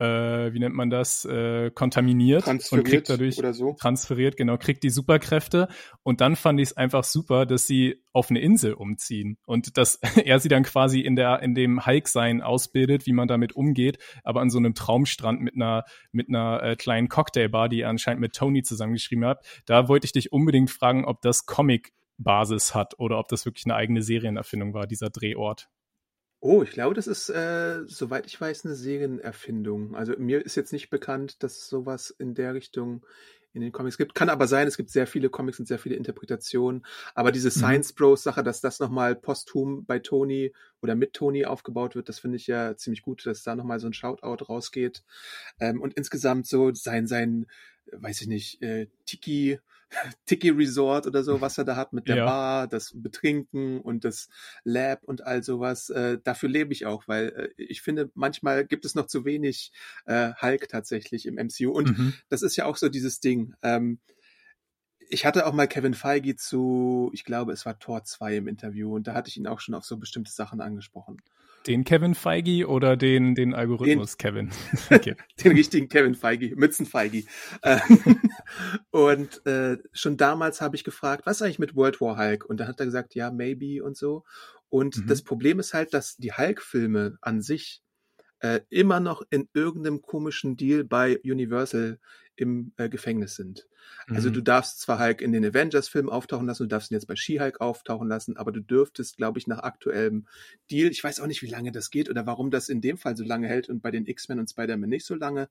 äh, wie nennt man das, äh, kontaminiert und kriegt dadurch so. transferiert, genau, kriegt die Superkräfte. Und dann fand ich es einfach super, dass sie auf eine Insel umziehen und dass er sie dann quasi in der in dem Hulk-Sein ausbildet, wie man damit umgeht, aber an so einem Traumstrand mit einer mit einer äh, kleinen Cocktailbar, die er anscheinend mit Tony zusammengeschrieben hat. Da wollte ich dich unbedingt fragen, ob das Comic Basis hat oder ob das wirklich eine eigene Serienerfindung war, dieser Drehort. Oh, ich glaube, das ist, äh, soweit ich weiß, eine Serienerfindung. Also mir ist jetzt nicht bekannt, dass sowas in der Richtung in den Comics gibt. Kann aber sein, es gibt sehr viele Comics und sehr viele Interpretationen. Aber diese mhm. Science Bros Sache, dass das nochmal posthum bei Tony oder mit Tony aufgebaut wird, das finde ich ja ziemlich gut, dass da nochmal so ein Shoutout rausgeht. Ähm, und insgesamt so sein, sein, weiß ich nicht, äh, Tiki, Tiki Resort oder so, was er da hat mit der ja. Bar, das Betrinken und das Lab und all sowas. Äh, dafür lebe ich auch, weil äh, ich finde, manchmal gibt es noch zu wenig äh, Hulk tatsächlich im MCU. Und mhm. das ist ja auch so dieses Ding. Ähm, ich hatte auch mal Kevin Feige zu, ich glaube, es war Tor 2 im Interview und da hatte ich ihn auch schon auf so bestimmte Sachen angesprochen. Den Kevin Feige oder den, den Algorithmus den, Kevin? Okay. den richtigen Kevin Feige, Mützen Feige. Ähm, und äh, schon damals habe ich gefragt, was eigentlich mit World War Hulk? Und dann hat er gesagt, ja, maybe und so. Und mhm. das Problem ist halt, dass die Hulk-Filme an sich äh, immer noch in irgendeinem komischen Deal bei Universal im äh, Gefängnis sind. Also mhm. du darfst zwar Hulk in den Avengers-Filmen auftauchen lassen, du darfst ihn jetzt bei She-Hulk auftauchen lassen, aber du dürftest, glaube ich, nach aktuellem Deal, ich weiß auch nicht, wie lange das geht oder warum das in dem Fall so lange hält und bei den X-Men und Spider-Man nicht so lange.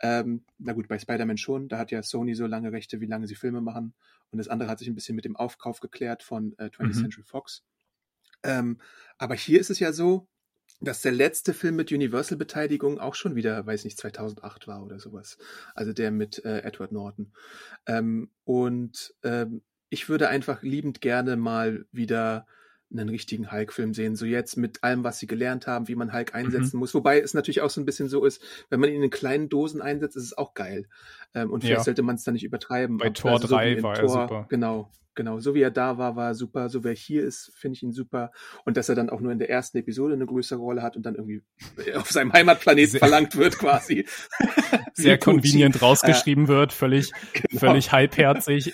Ähm, na gut, bei Spider-Man schon, da hat ja Sony so lange Rechte, wie lange sie Filme machen. Und das andere hat sich ein bisschen mit dem Aufkauf geklärt von äh, 20th mhm. Century Fox. Ähm, aber hier ist es ja so, dass der letzte Film mit Universal-Beteiligung auch schon wieder, weiß nicht, 2008 war oder sowas. Also der mit äh, Edward Norton. Ähm, und ähm, ich würde einfach liebend gerne mal wieder einen richtigen Hulk-Film sehen. So jetzt mit allem, was sie gelernt haben, wie man Hulk einsetzen mhm. muss. Wobei es natürlich auch so ein bisschen so ist, wenn man ihn in kleinen Dosen einsetzt, ist es auch geil. Ähm, und vielleicht ja. sollte man es dann nicht übertreiben. Bei Tor also 3 so war Tor, er super. Genau, genau. So wie er da war, war er super. So wie er hier ist, finde ich ihn super. Und dass er dann auch nur in der ersten Episode eine größere Rolle hat und dann irgendwie auf seinem Heimatplaneten verlangt wird quasi. Sehr convenient rausgeschrieben äh, wird, völlig, genau. völlig halbherzig.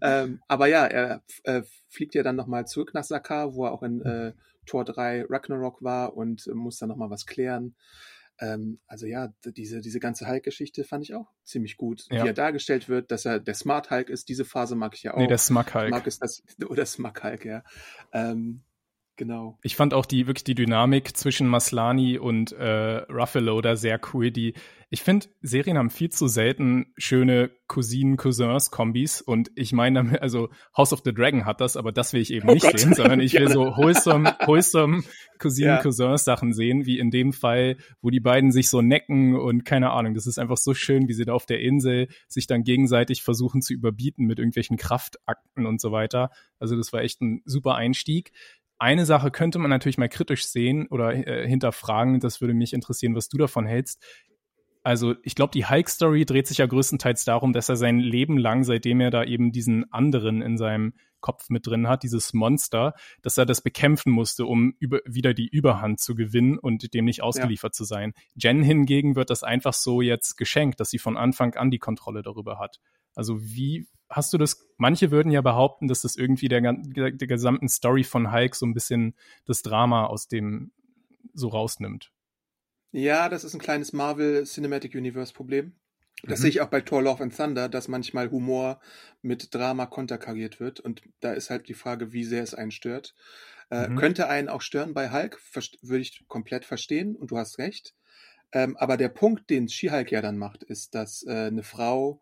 ähm, aber ja, er äh, fliegt ja dann nochmal zurück nach Sakaar, wo er auch in äh, Tor 3 Ragnarok war und äh, muss dann nochmal was klären. Ähm, also ja, diese, diese ganze Hulk-Geschichte fand ich auch ziemlich gut. Ja. Wie er dargestellt wird, dass er der Smart Hulk ist, diese Phase mag ich ja auch. Nee, der Smug Hulk. Mag es das, oder Smug Hulk, ja. Ähm, genau. Ich fand auch die wirklich die Dynamik zwischen Maslani und äh, Ruffalo da sehr cool. Die, ich finde, Serien haben viel zu selten schöne Cousinen-Cousins-Kombis und ich meine damit, also House of the Dragon hat das, aber das will ich eben oh nicht Gott. sehen, sondern ich will so wholesome, wholesome Cousinen-Cousins-Sachen sehen, wie in dem Fall, wo die beiden sich so necken und keine Ahnung, das ist einfach so schön, wie sie da auf der Insel sich dann gegenseitig versuchen zu überbieten mit irgendwelchen Kraftakten und so weiter. Also das war echt ein super Einstieg. Eine Sache könnte man natürlich mal kritisch sehen oder äh, hinterfragen. Das würde mich interessieren, was du davon hältst. Also ich glaube, die Hulk-Story dreht sich ja größtenteils darum, dass er sein Leben lang, seitdem er da eben diesen anderen in seinem Kopf mit drin hat, dieses Monster, dass er das bekämpfen musste, um über, wieder die Überhand zu gewinnen und dem nicht ausgeliefert ja. zu sein. Jen hingegen wird das einfach so jetzt geschenkt, dass sie von Anfang an die Kontrolle darüber hat. Also wie hast du das, manche würden ja behaupten, dass das irgendwie der, der, der gesamten Story von Hulk so ein bisschen das Drama aus dem so rausnimmt. Ja, das ist ein kleines Marvel Cinematic Universe Problem. Das mhm. sehe ich auch bei Thor Love and Thunder, dass manchmal Humor mit Drama konterkariert wird. Und da ist halt die Frage, wie sehr es einen stört. Äh, mhm. Könnte einen auch stören bei Hulk, würde ich komplett verstehen und du hast recht. Ähm, aber der Punkt, den She-Hulk ja dann macht, ist, dass äh, eine Frau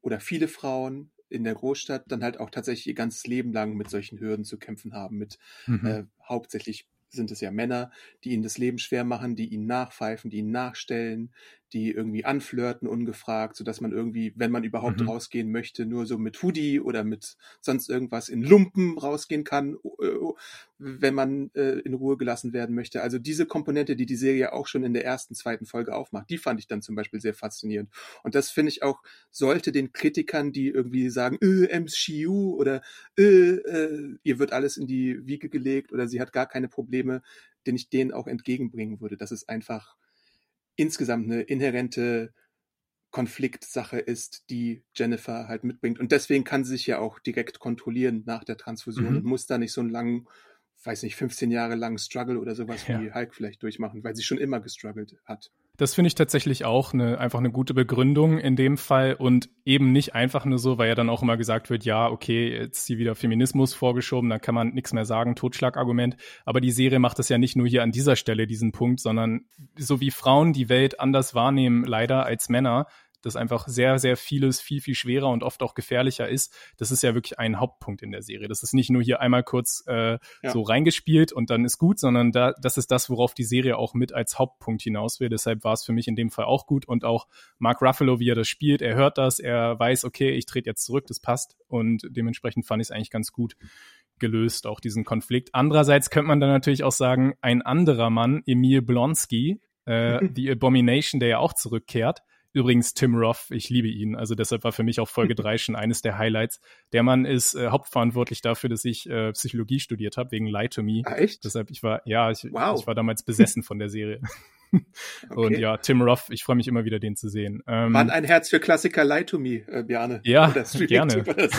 oder viele Frauen in der Großstadt dann halt auch tatsächlich ihr ganzes Leben lang mit solchen Hürden zu kämpfen haben, mit mhm. äh, hauptsächlich sind es ja Männer, die ihnen das Leben schwer machen, die ihnen nachpfeifen, die ihnen nachstellen, die irgendwie anflirten ungefragt, sodass man irgendwie, wenn man überhaupt mhm. rausgehen möchte, nur so mit Hoodie oder mit sonst irgendwas in Lumpen rausgehen kann, äh, wenn man äh, in Ruhe gelassen werden möchte. Also diese Komponente, die die Serie auch schon in der ersten, zweiten Folge aufmacht, die fand ich dann zum Beispiel sehr faszinierend. Und das finde ich auch, sollte den Kritikern, die irgendwie sagen, äh, MCU oder äh, äh, ihr wird alles in die Wiege gelegt oder sie hat gar keine Probleme, den ich denen auch entgegenbringen würde. Das ist einfach insgesamt eine inhärente Konfliktsache ist, die Jennifer halt mitbringt. Und deswegen kann sie sich ja auch direkt kontrollieren nach der Transfusion mhm. und muss da nicht so einen langen, weiß nicht, 15 Jahre langen Struggle oder sowas ja. wie Hulk vielleicht durchmachen, weil sie schon immer gestruggelt hat. Das finde ich tatsächlich auch eine, einfach eine gute Begründung in dem Fall und eben nicht einfach nur so, weil ja dann auch immer gesagt wird, ja, okay, jetzt ist hier wieder Feminismus vorgeschoben, dann kann man nichts mehr sagen, Totschlagargument. Aber die Serie macht das ja nicht nur hier an dieser Stelle, diesen Punkt, sondern so wie Frauen die Welt anders wahrnehmen, leider als Männer, dass einfach sehr, sehr vieles viel, viel schwerer und oft auch gefährlicher ist. Das ist ja wirklich ein Hauptpunkt in der Serie. Das ist nicht nur hier einmal kurz äh, ja. so reingespielt und dann ist gut, sondern da, das ist das, worauf die Serie auch mit als Hauptpunkt hinaus will. Deshalb war es für mich in dem Fall auch gut und auch Mark Ruffalo, wie er das spielt, er hört das, er weiß, okay, ich trete jetzt zurück, das passt und dementsprechend fand ich es eigentlich ganz gut gelöst, auch diesen Konflikt. Andererseits könnte man dann natürlich auch sagen, ein anderer Mann, Emil Blonsky, äh, die Abomination, der ja auch zurückkehrt, Übrigens Tim Roth, ich liebe ihn. Also deshalb war für mich auch Folge 3 schon eines der Highlights. Der Mann ist äh, hauptverantwortlich dafür, dass ich äh, Psychologie studiert habe, wegen Lie to Me. Ah, echt? Deshalb, ich war, ja, ich, Wow. ich war damals besessen von der Serie. Und Okay. ja, Tim Roth, ich freue mich immer wieder, den zu sehen. Ähm, Mann, ein Herz für Klassiker Lie to Me, äh, Bjarne. Ja, gerne.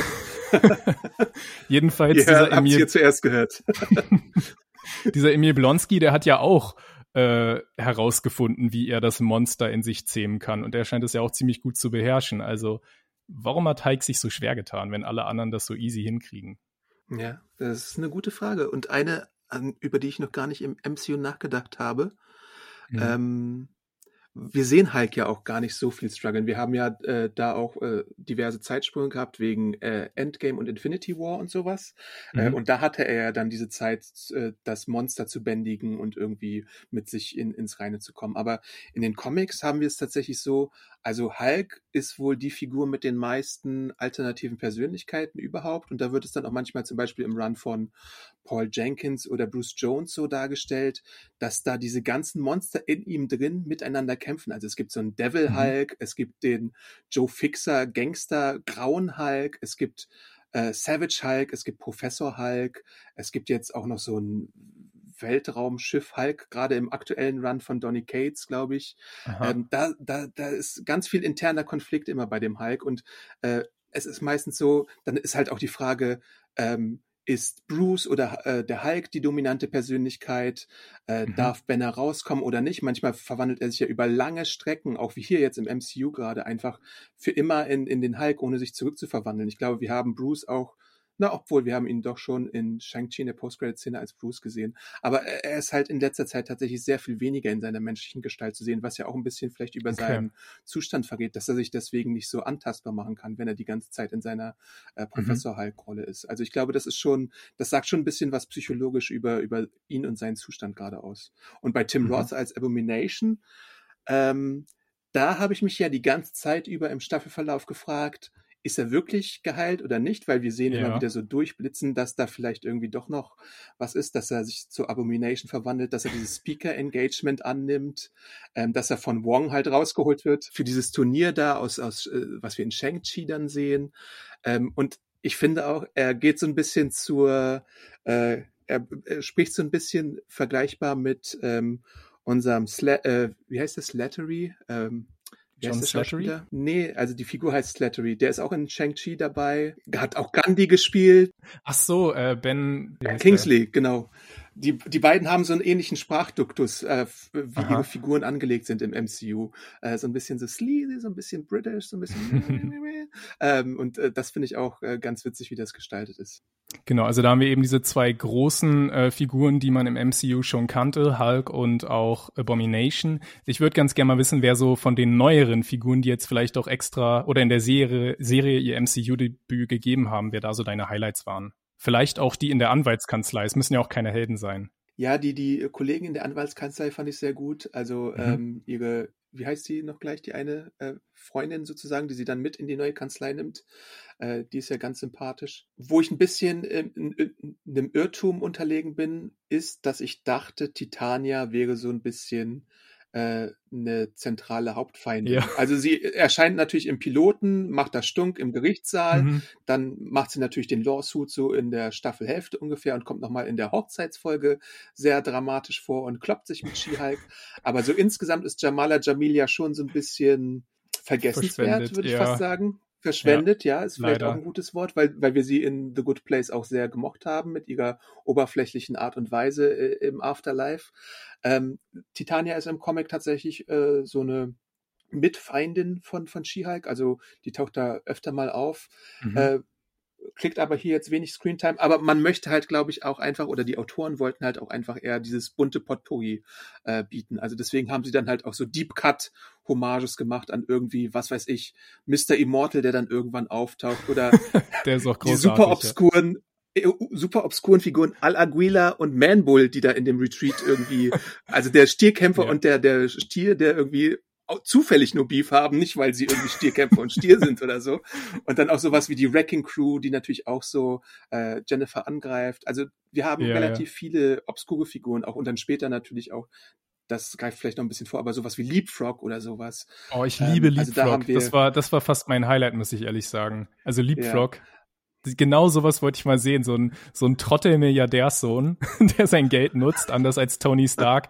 Jedenfalls Ihr dieser Emil, hier zuerst gehört. dieser Emil Blonsky, der hat ja auch äh, herausgefunden, wie er das Monster in sich zähmen kann. Und er scheint es ja auch ziemlich gut zu beherrschen. Also, warum hat Hulk sich so schwer getan, wenn alle anderen das so easy hinkriegen? Ja, das ist eine gute Frage. Und eine, an, über die ich noch gar nicht im MCU nachgedacht habe. Mhm. Ähm, wir sehen Hulk ja auch gar nicht so viel strugglen. Wir haben ja äh, da auch äh, diverse Zeitsprünge gehabt wegen äh, Endgame und Infinity War und sowas. Äh, Mhm. und da hatte er ja dann diese Zeit, äh, das Monster zu bändigen und irgendwie mit sich in, ins Reine zu kommen. Aber in den Comics haben wir es tatsächlich so, also Hulk ist wohl die Figur mit den meisten alternativen Persönlichkeiten überhaupt. Und da wird es dann auch manchmal zum Beispiel im Run von Paul Jenkins oder Bruce Jones so dargestellt, dass da diese ganzen Monster in ihm drin miteinander kämpfen. Also es gibt so einen Devil Mhm. Hulk, es gibt den Joe Fixer Gangster Grauen Hulk, es gibt äh, Savage Hulk, es gibt Professor Hulk, es gibt jetzt auch noch so ein Weltraumschiff Hulk, gerade im aktuellen Run von Donny Cates, glaube ich. Ähm, da, da, da ist ganz viel interner Konflikt immer bei dem Hulk und äh, es ist meistens so, dann ist halt auch die Frage, ähm, ist Bruce oder äh, der Hulk die dominante Persönlichkeit? Äh, Mhm. Darf Banner rauskommen oder nicht? Manchmal verwandelt er sich ja über lange Strecken, auch wie hier jetzt im MCU gerade, einfach für immer in, in den Hulk, ohne sich zurückzuverwandeln. Ich glaube, wir haben Bruce auch, na, obwohl wir haben ihn doch schon in Shang-Chi in der Post-Credit-Szene als Bruce gesehen. Aber er er ist halt in letzter Zeit tatsächlich sehr viel weniger in seiner menschlichen Gestalt zu sehen, was ja auch ein bisschen vielleicht über Okay. seinen Zustand vergeht, dass er sich deswegen nicht so antastbar machen kann, wenn er die ganze Zeit in seiner äh, Professor Hulk-Rolle ist. Also ich glaube, das ist schon, das sagt schon ein bisschen was psychologisch über, über ihn und seinen Zustand gerade aus. Und bei Tim Mhm. Roth als Abomination, ähm, da habe ich mich ja die ganze Zeit über im Staffelverlauf gefragt, ist er wirklich geheilt oder nicht? Weil wir sehen Ja. immer wieder so durchblitzen, dass da vielleicht irgendwie doch noch was ist, dass er sich zur Abomination verwandelt, dass er dieses Speaker-Engagement annimmt, ähm, dass er von Wong halt rausgeholt wird für dieses Turnier da, aus, aus äh, was wir in Shang-Chi dann sehen. Ähm, und ich finde auch, er geht so ein bisschen zur, äh, er, er spricht so ein bisschen vergleichbar mit ähm, unserem, Sla äh, wie heißt das, Slattery? Ähm, John der Slattery? Nee, also die Figur heißt Slattery. Der ist auch in Shang-Chi dabei. Hat auch Gandhi gespielt. Ach so, äh, Ben Kingsley, genau. Die, die beiden haben so einen ähnlichen Sprachduktus, äh, wie Aha. ihre Figuren angelegt sind im MCU. Äh, so ein bisschen so sleazy, so ein bisschen British, so ein bisschen. ähm, und äh, das finde ich auch äh, ganz witzig, wie das gestaltet ist. Genau, also da haben wir eben diese zwei großen äh, Figuren, die man im MCU schon kannte, Hulk und auch Abomination. Ich würde ganz gerne mal wissen, wer so von den neueren Figuren, die jetzt vielleicht auch extra oder in der Serie, Serie ihr MCU-Debüt gegeben haben, wer da so deine Highlights waren. Vielleicht auch die in der Anwaltskanzlei. Es müssen ja auch keine Helden sein. Ja, die, die Kollegen in der Anwaltskanzlei fand ich sehr gut. Also Mhm. ähm, ihre, wie heißt sie noch gleich, die eine äh, Freundin sozusagen, die sie dann mit in die neue Kanzlei nimmt. Äh, die ist ja ganz sympathisch. Wo ich ein bisschen in, in, in einem Irrtum unterlegen bin, ist, dass ich dachte, Titania wäre so ein bisschen äh, eine zentrale Hauptfeindin. Ja. Also sie erscheint natürlich im Piloten, macht das Stunk im Gerichtssaal, Mhm. dann macht sie natürlich den Lawsuit so in der Staffelhälfte ungefähr und kommt nochmal in der Hochzeitsfolge sehr dramatisch vor und kloppt sich mit She-Hulk. Aber so insgesamt ist Jamala Jamil ja schon so ein bisschen vergessenswert, würde ich ja. fast sagen. Verschwendet, ja, ist vielleicht leider. auch ein gutes Wort, weil, weil wir sie in The Good Place auch sehr gemocht haben mit ihrer oberflächlichen Art und Weise äh, im Afterlife. Ähm, Titania ist im Comic tatsächlich äh, so eine Mitfeindin von, von She-Hulk, also die taucht da öfter mal auf. Mhm. Äh, kriegt aber hier jetzt wenig Screentime, aber man möchte halt, glaube ich, auch einfach, oder die Autoren wollten halt auch einfach eher dieses bunte Potpourri äh, bieten. Also deswegen haben sie dann halt auch so Deep Cut Hommages gemacht an irgendwie, was weiß ich, Mr. Immortal, der dann irgendwann auftaucht oder die super ja. obskuren äh, super obskuren Figuren Al Aguila und Manbull, die da in dem Retreat irgendwie, also der Stierkämpfer Ja. und der, der Stier, der irgendwie zufällig nur Beef haben, nicht weil sie irgendwie Stierkämpfer und Stier sind oder so. Und dann auch sowas wie die Wrecking Crew, die natürlich auch so äh, Jennifer angreift. Also wir haben Ja, relativ viele obskure Figuren auch und dann später natürlich auch das greift vielleicht noch ein bisschen vor, aber sowas wie Leapfrog oder sowas. Oh, ich liebe ähm, also Leapfrog. Da das war, das war fast mein Highlight, muss ich ehrlich sagen. Also Leapfrog. Ja. Genau sowas wollte ich mal sehen. So ein, so ein Trottel-Milliardärssohn, der sein Geld nutzt, anders als Tony Stark,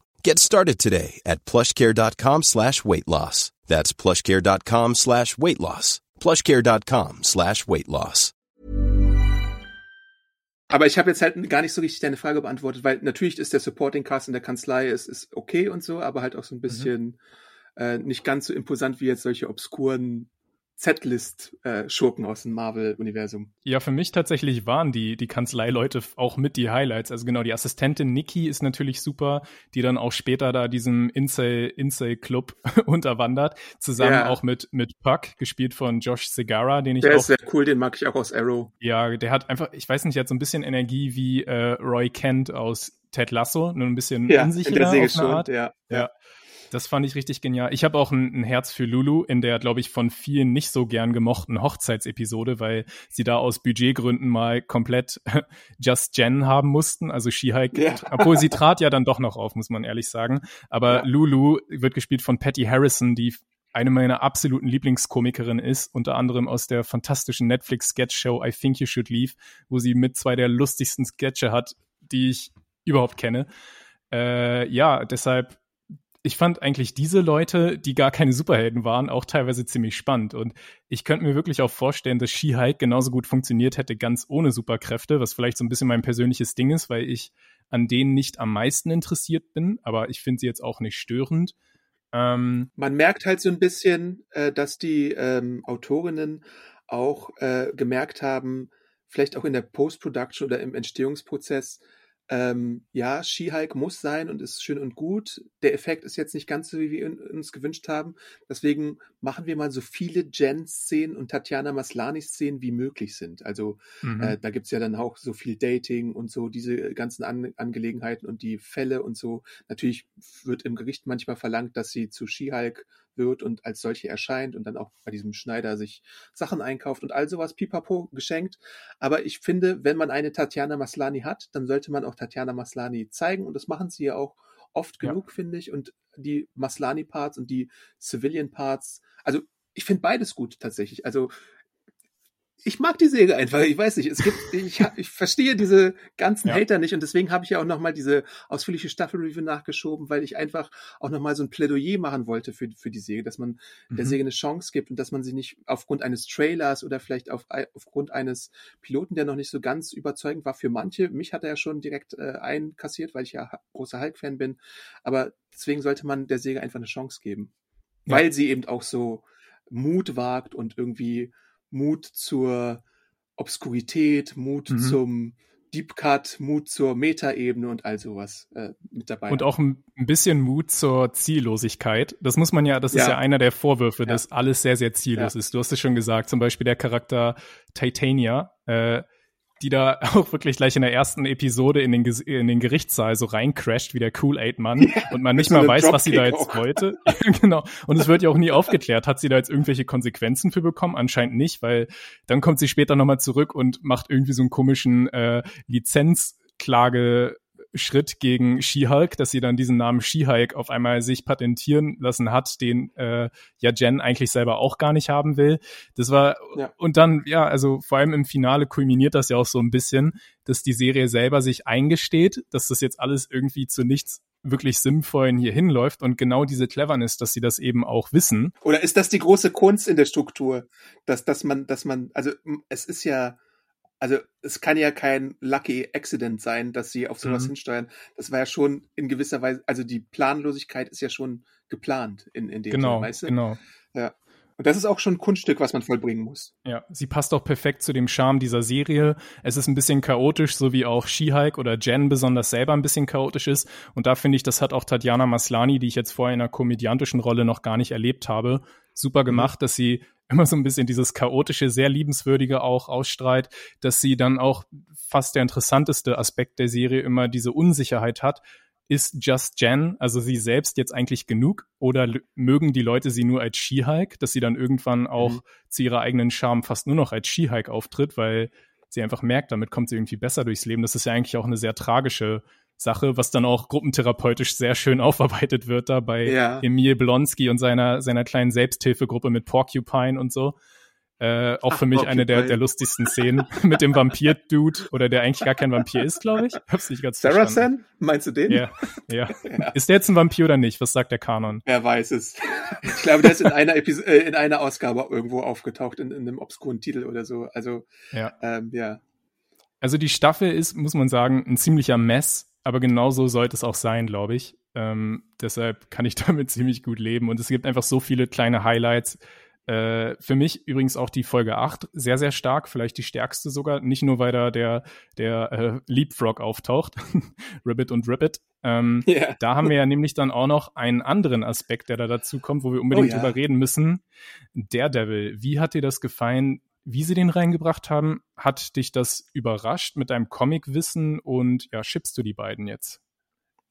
Get started today at plushcare.com slash weight loss. That's plushcare.com slash weight loss. plushcare.com slash weight loss. Aber ich habe jetzt halt gar nicht so richtig deine Frage beantwortet, weil natürlich ist der Supporting Cast in der Kanzlei ist, ist okay und so, aber halt auch so ein mhm. bisschen mhm. äh, nicht ganz so imposant wie jetzt solche obskuren Z-List-Schurken äh, aus dem Marvel-Universum. Ja, für mich tatsächlich waren die, die Kanzleileute auch mit die Highlights. Also genau, die Assistentin Nikki ist natürlich super, die dann auch später da diesem Incel-Club unterwandert, zusammen ja. auch mit, mit Puck, gespielt von Josh Segarra, den ich der auch... Der ist sehr cool, den mag ich auch aus Arrow. Ja, der hat einfach, ich weiß nicht, der hat so ein bisschen Energie wie äh, Roy Kent aus Ted Lasso, nur ein bisschen ja, unsicherer auf eine Art. Ja, ja. ja. Das fand ich richtig genial. Ich habe auch ein, ein, Herz für Lulu in der, glaube ich, von vielen nicht so gern gemochten Hochzeitsepisode, weil sie da aus Budgetgründen mal komplett Just Jen haben mussten, also She-Hulk, ja. obwohl sie trat ja dann doch noch auf, muss man ehrlich sagen. Aber ja. Lulu wird gespielt von Patty Harrison, die eine meiner absoluten Lieblingskomikerinnen ist, unter anderem aus der fantastischen Netflix-Sketch-Show I Think You Should Leave, wo sie mit zwei der lustigsten Sketche hat, die ich überhaupt kenne. Äh, ja, deshalb ich fand eigentlich diese Leute, die gar keine Superhelden waren, auch teilweise ziemlich spannend. Und ich könnte mir wirklich auch vorstellen, dass She-Hulk genauso gut funktioniert hätte, ganz ohne Superkräfte, was vielleicht so ein bisschen mein persönliches Ding ist, weil ich an denen nicht am meisten interessiert bin, aber ich finde sie jetzt auch nicht störend. Ähm, Man merkt halt so ein bisschen, äh, dass die ähm, Autorinnen auch äh, gemerkt haben, vielleicht auch in der Post-Production oder im Entstehungsprozess, ähm, ja, Skihike muss sein und ist schön und gut. Der Effekt ist jetzt nicht ganz so, wie wir uns gewünscht haben. Deswegen machen wir mal so viele Jen-Szenen und Tatjana Maslani-Szenen wie möglich sind. Also mhm. äh, da gibt's ja dann auch so viel Dating und so diese ganzen An Angelegenheiten und die Fälle und so. Natürlich wird im Gericht manchmal verlangt, dass sie zu Skihike wird und als solche erscheint und dann auch bei diesem Schneider sich Sachen einkauft und all sowas pipapo geschenkt. Aber ich finde, wenn man eine Tatjana Maslani hat, dann sollte man auch Tatjana Maslani zeigen und das machen sie ja auch oft genug, ja. finde ich. Und die Maslani-Parts und die Civilian-Parts, also ich finde beides gut tatsächlich. Also ich mag die Serie einfach. Ich weiß nicht, es gibt, ich, ich verstehe diese ganzen ja. Hater nicht und deswegen habe ich ja auch nochmal diese ausführliche Staffelreview nachgeschoben, weil ich einfach auch nochmal so ein Plädoyer machen wollte für, für die Serie, dass man mhm. der Serie eine Chance gibt und dass man sie nicht aufgrund eines Trailers oder vielleicht auf, aufgrund eines Piloten, der noch nicht so ganz überzeugend war für manche. Mich hat er ja schon direkt äh, einkassiert, weil ich ja großer Hulk-Fan bin. Aber deswegen sollte man der Serie einfach eine Chance geben. Ja. Weil sie eben auch so Mut wagt und irgendwie Mut zur Obskurität, Mut mhm. zum Deep Cut, Mut zur Metaebene und all sowas äh, mit dabei. Und auch ein, bisschen Mut zur Ziellosigkeit. Das muss man ja, das ja. ist ja einer der Vorwürfe, dass ja. alles sehr, sehr ziellos ja. ist. Du hast es schon gesagt, zum Beispiel der Charakter Titania, äh, die da auch wirklich gleich in der ersten Episode in den, in den Gerichtssaal so reincrasht wie der Kool-Aid-Mann ja, und man nicht mal weiß, was sie da jetzt auch. wollte. genau. Und es wird ja auch nie aufgeklärt. Hat sie da jetzt irgendwelche Konsequenzen für bekommen? Anscheinend nicht, weil dann kommt sie später nochmal zurück und macht irgendwie so einen komischen äh, Lizenzklage Schritt gegen She-Hulk, dass sie dann diesen Namen She-Hulk auf einmal sich patentieren lassen hat, den äh, ja Jen eigentlich selber auch gar nicht haben will. Das war ja. und dann ja, also vor allem im Finale kulminiert das ja auch so ein bisschen, dass die Serie selber sich eingesteht, dass das jetzt alles irgendwie zu nichts wirklich sinnvollen hier hinläuft und genau diese Cleverness, dass sie das eben auch wissen. Oder ist das die große Kunst in der Struktur, dass dass man dass man also es ist ja also es kann ja kein Lucky Accident sein, dass sie auf sowas mhm. hinsteuern. Das war ja schon in gewisser Weise, also die Planlosigkeit ist ja schon geplant in, in dem genau, Sinne, weißt du? Genau. Ja. Und das ist auch schon ein Kunststück, was man vollbringen muss. Ja, sie passt auch perfekt zu dem Charme dieser Serie. Es ist ein bisschen chaotisch, so wie auch She-Hulk oder Jen besonders selber ein bisschen chaotisch ist. Und da finde ich, das hat auch Tatjana Maslani, die ich jetzt vorher in einer komödiantischen Rolle noch gar nicht erlebt habe, super gemacht, mhm. dass sie immer so ein bisschen dieses chaotische, sehr liebenswürdige auch ausstrahlt, dass sie dann auch fast der interessanteste Aspekt der Serie immer diese Unsicherheit hat, ist Just Jen, also sie selbst jetzt eigentlich genug oder mögen die Leute sie nur als She-Hulk, dass sie dann irgendwann auch mhm. zu ihrer eigenen Charme fast nur noch als She-Hulk auftritt, weil sie einfach merkt, damit kommt sie irgendwie besser durchs Leben. Das ist ja eigentlich auch eine sehr tragische Sache, was dann auch gruppentherapeutisch sehr schön aufarbeitet wird da bei ja. Emil Blonsky und seiner, seiner kleinen Selbsthilfegruppe mit Porcupine und so. Äh, auch Ach, für mich eine der, der lustigsten Szenen mit dem Vampir-Dude oder der eigentlich gar kein Vampir ist, glaube ich. Hab's nicht ganz Sarah verstanden. Meinst du den? Ja, ja, ja. Ist der jetzt ein Vampir oder nicht? Was sagt der Kanon? Wer weiß es. Ich glaube, der ist in einer Episode, äh, in einer Ausgabe irgendwo aufgetaucht, in, in einem obskuren Titel oder so. Also, ja. Ähm, ja. Also die Staffel ist, muss man sagen, ein ziemlicher Mess, aber genauso sollte es auch sein, glaube ich. Ähm, deshalb kann ich damit ziemlich gut leben. Und es gibt einfach so viele kleine Highlights äh, für mich übrigens auch die Folge 8 sehr, sehr stark, vielleicht die stärkste sogar. Nicht nur, weil da der, der äh, Leapfrog auftaucht, Ribbit und Ribbit. Ähm, yeah. Da haben wir ja nämlich dann auch noch einen anderen Aspekt, der da dazu kommt, wo wir unbedingt oh, ja. drüber reden müssen. Daredevil, wie hat dir das gefallen? Wie sie den reingebracht haben, hat dich das überrascht mit deinem Comic-Wissen und ja, schippst du die beiden jetzt?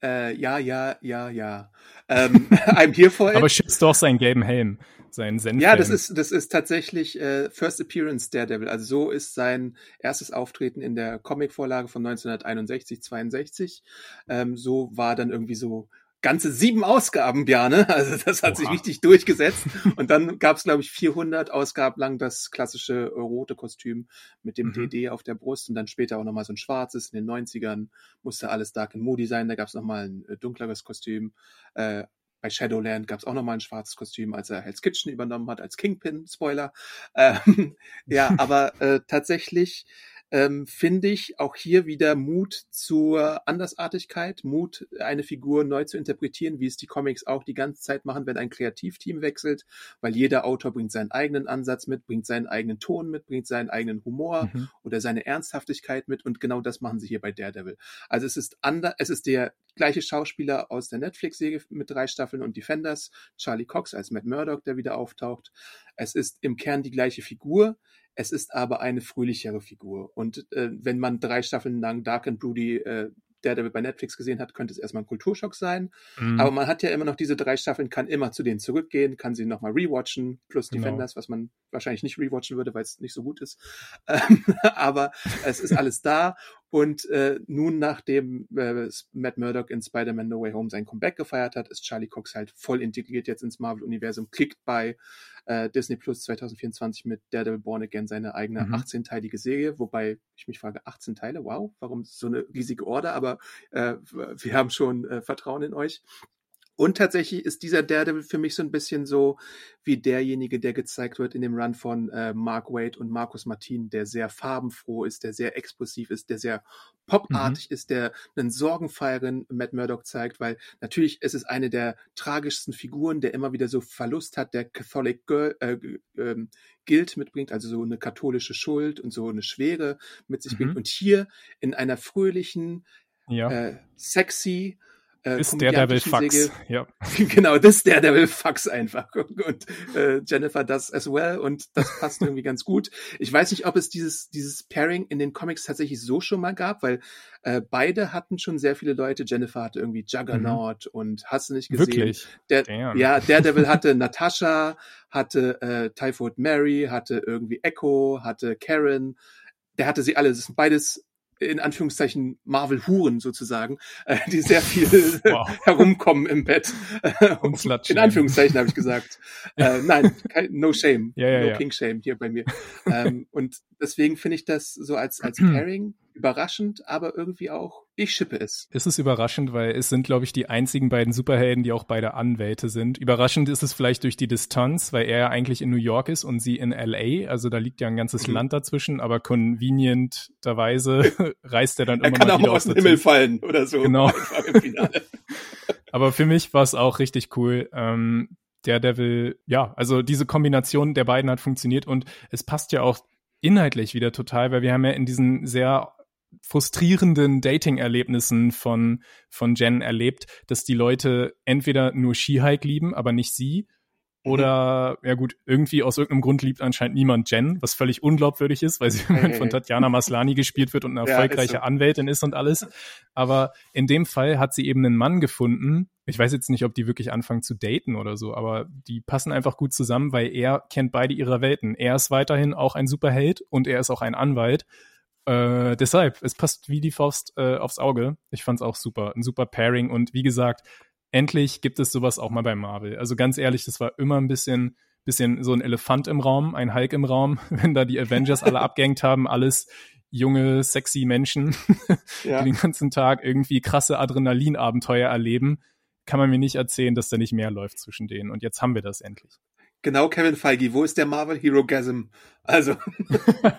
Äh, ja, ja, ja, ja. Ähm, I'm here for it. Aber schippst du auch seinen gelben Helm? sein Senf. Ja, das ist, das ist tatsächlich äh, First Appearance Daredevil. Also so ist sein erstes Auftreten in der Comicvorlage von 1961, 62. Ähm, so war dann irgendwie so ganze sieben Ausgaben, Bjane. Also das hat Oha. sich richtig durchgesetzt. Und dann gab es, glaube ich, 400 Ausgaben lang das klassische rote Kostüm mit dem mhm. DD auf der Brust und dann später auch nochmal so ein schwarzes. In den 90ern musste alles dark and moody sein. Da gab es nochmal ein äh, dunkleres Kostüm. Äh, bei Shadowland gab es auch nochmal ein schwarzes Kostüm, als er Hell's Kitchen übernommen hat, als Kingpin, Spoiler. Ähm, ja, aber äh, tatsächlich ähm, finde ich auch hier wieder Mut zur Andersartigkeit, Mut, eine Figur neu zu interpretieren, wie es die Comics auch die ganze Zeit machen, wenn ein Kreativteam wechselt, weil jeder Autor bringt seinen eigenen Ansatz mit, bringt seinen eigenen Ton mit, bringt seinen eigenen Humor mhm. oder seine Ernsthaftigkeit mit und genau das machen sie hier bei Daredevil. Also es ist ander, es ist der gleiche Schauspieler aus der Netflix-Serie mit drei Staffeln und Defenders, Charlie Cox als Matt Murdock, der wieder auftaucht. Es ist im Kern die gleiche Figur. Es ist aber eine fröhlichere Figur. Und äh, wenn man drei Staffeln lang Dark and Broody äh, der, der bei Netflix gesehen hat, könnte es erstmal ein Kulturschock sein. Mhm. Aber man hat ja immer noch diese drei Staffeln, kann immer zu denen zurückgehen, kann sie nochmal rewatchen, plus genau. Defenders, was man wahrscheinlich nicht rewatchen würde, weil es nicht so gut ist. Ähm, aber es ist alles da. Und äh, nun, nachdem äh, Matt Murdock in Spider-Man No Way Home sein Comeback gefeiert hat, ist Charlie Cox halt voll integriert jetzt ins Marvel-Universum, klickt bei äh, Disney Plus 2024 mit Daredevil Born Again seine eigene mhm. 18-teilige Serie, wobei ich mich frage, 18 Teile, wow, warum so eine riesige Order, aber äh, wir haben schon äh, Vertrauen in euch. Und tatsächlich ist dieser Daredevil für mich so ein bisschen so wie derjenige, der gezeigt wird in dem Run von äh, Mark Wade und Markus Martin, der sehr farbenfroh ist, der sehr explosiv ist, der sehr popartig mhm. ist, der einen sorgenfreieren Matt Murdock zeigt, weil natürlich ist es eine der tragischsten Figuren, der immer wieder so Verlust hat, der Catholic Girl, äh, äh, Guild mitbringt, also so eine katholische Schuld und so eine Schwere mit sich mhm. bringt. Und hier in einer fröhlichen, ja. äh, sexy, äh, ist der Devil Fax. Ja. genau, das ist der Devil Fax einfach. Und äh, Jennifer das as well und das passt irgendwie ganz gut. Ich weiß nicht, ob es dieses, dieses Pairing in den Comics tatsächlich so schon mal gab, weil äh, beide hatten schon sehr viele Leute. Jennifer hatte irgendwie Juggernaut mhm. und hast du nicht gesehen. Wirklich? Der, ja, der Devil hatte Natasha, hatte äh, Typhoid Mary, hatte irgendwie Echo, hatte Karen. Der hatte sie alle. Das sind beides in Anführungszeichen Marvel-Huren sozusagen, äh, die sehr viel wow. herumkommen im Bett. Und in Anführungszeichen habe ich gesagt. äh, nein, no shame, ja, ja, no ja. king shame hier bei mir. ähm, und deswegen finde ich das so als als Pairing überraschend, aber irgendwie auch, ich schippe es. Es ist überraschend, weil es sind, glaube ich, die einzigen beiden Superhelden, die auch beide Anwälte sind. Überraschend ist es vielleicht durch die Distanz, weil er ja eigentlich in New York ist und sie in LA. Also da liegt ja ein ganzes mhm. Land dazwischen, aber convenienterweise reist er dann immer er kann mal auch wieder aus dem Himmel fallen oder so. Genau. aber für mich war es auch richtig cool. Ähm, Daredevil, ja, also diese Kombination der beiden hat funktioniert und es passt ja auch inhaltlich wieder total, weil wir haben ja in diesen sehr frustrierenden Dating-Erlebnissen von, von Jen erlebt, dass die Leute entweder nur Skihike lieben, aber nicht sie, Mhm. Oder, ja gut, irgendwie aus irgendeinem Grund liebt anscheinend niemand Jen, was völlig unglaubwürdig ist, weil sie hey, von Tatjana Maslani gespielt wird und eine erfolgreiche ja, ist so. Anwältin ist und alles. Aber in dem Fall hat sie eben einen Mann gefunden. Ich weiß jetzt nicht, ob die wirklich anfangen zu daten oder so, aber die passen einfach gut zusammen, weil er kennt beide ihrer Welten. Er ist weiterhin auch ein Superheld und er ist auch ein Anwalt. Äh, deshalb, es passt wie die Faust äh, aufs Auge. Ich fand's auch super. Ein super Pairing und wie gesagt, endlich gibt es sowas auch mal bei Marvel. Also ganz ehrlich, das war immer ein bisschen, bisschen so ein Elefant im Raum, ein Hulk im Raum, wenn da die Avengers alle abgehängt haben, alles junge, sexy Menschen, ja. die den ganzen Tag irgendwie krasse Adrenalinabenteuer erleben, kann man mir nicht erzählen, dass da nicht mehr läuft zwischen denen. Und jetzt haben wir das endlich. Genau, Kevin Feige, wo ist der Marvel Hero Gasm? Also.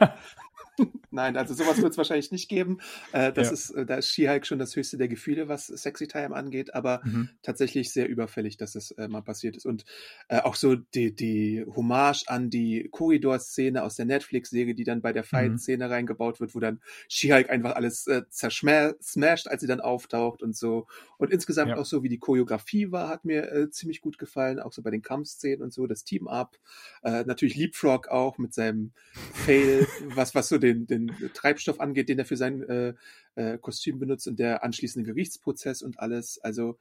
Nein, also sowas wird es wahrscheinlich nicht geben. Äh, das ja. ist, äh, da ist She-Hulk schon das höchste der Gefühle, was Sexy Time angeht, aber mhm. tatsächlich sehr überfällig, dass es äh, mal passiert ist. Und äh, auch so die, die Hommage an die Korridor-Szene aus der Netflix-Serie, die dann bei der mhm. Fight-Szene mhm. reingebaut wird, wo dann She-Hulk einfach alles äh, zerschmasht, als sie dann auftaucht und so. Und insgesamt ja. auch so, wie die Choreografie war, hat mir äh, ziemlich gut gefallen, auch so bei den Kampfszenen und so, das Team-Up. Äh, natürlich Leapfrog auch mit seinem Fail, was, was so den, den Treibstoff angeht, den er für sein äh, äh, Kostüm benutzt und der anschließende Gerichtsprozess und alles. Also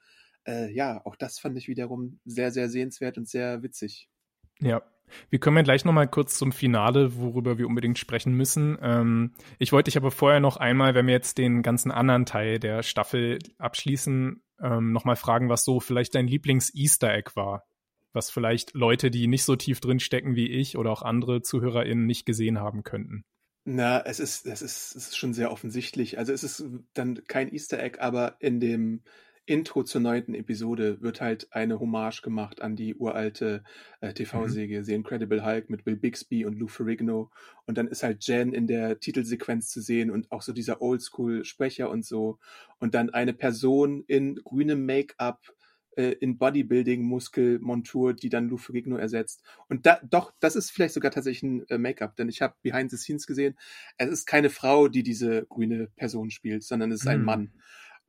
äh, ja, auch das fand ich wiederum sehr, sehr sehenswert und sehr witzig. Ja, wir kommen ja gleich nochmal kurz zum Finale, worüber wir unbedingt sprechen müssen. Ähm, ich wollte dich aber vorher noch einmal, wenn wir jetzt den ganzen anderen Teil der Staffel abschließen, ähm, nochmal fragen, was so vielleicht dein Lieblings-Easter Egg war. Was vielleicht Leute, die nicht so tief drin stecken wie ich oder auch andere ZuhörerInnen nicht gesehen haben könnten. Na, es ist, es ist, es ist schon sehr offensichtlich. Also es ist dann kein Easter Egg, aber in dem Intro zur neunten Episode wird halt eine Hommage gemacht an die uralte äh, TV-Serie mhm. The Incredible Hulk mit Bill Bixby und Lou Ferrigno. Und dann ist halt Jen in der Titelsequenz zu sehen und auch so dieser Oldschool-Sprecher und so. Und dann eine Person in grünem Make-up äh, in Bodybuilding-Muskelmontur, die dann Lou Ferrigno ersetzt. Und da, doch, das ist vielleicht sogar tatsächlich ein äh, Make-up, denn ich habe Behind the Scenes gesehen. Es ist keine Frau, die diese grüne Person spielt, sondern es ist ein hm. Mann.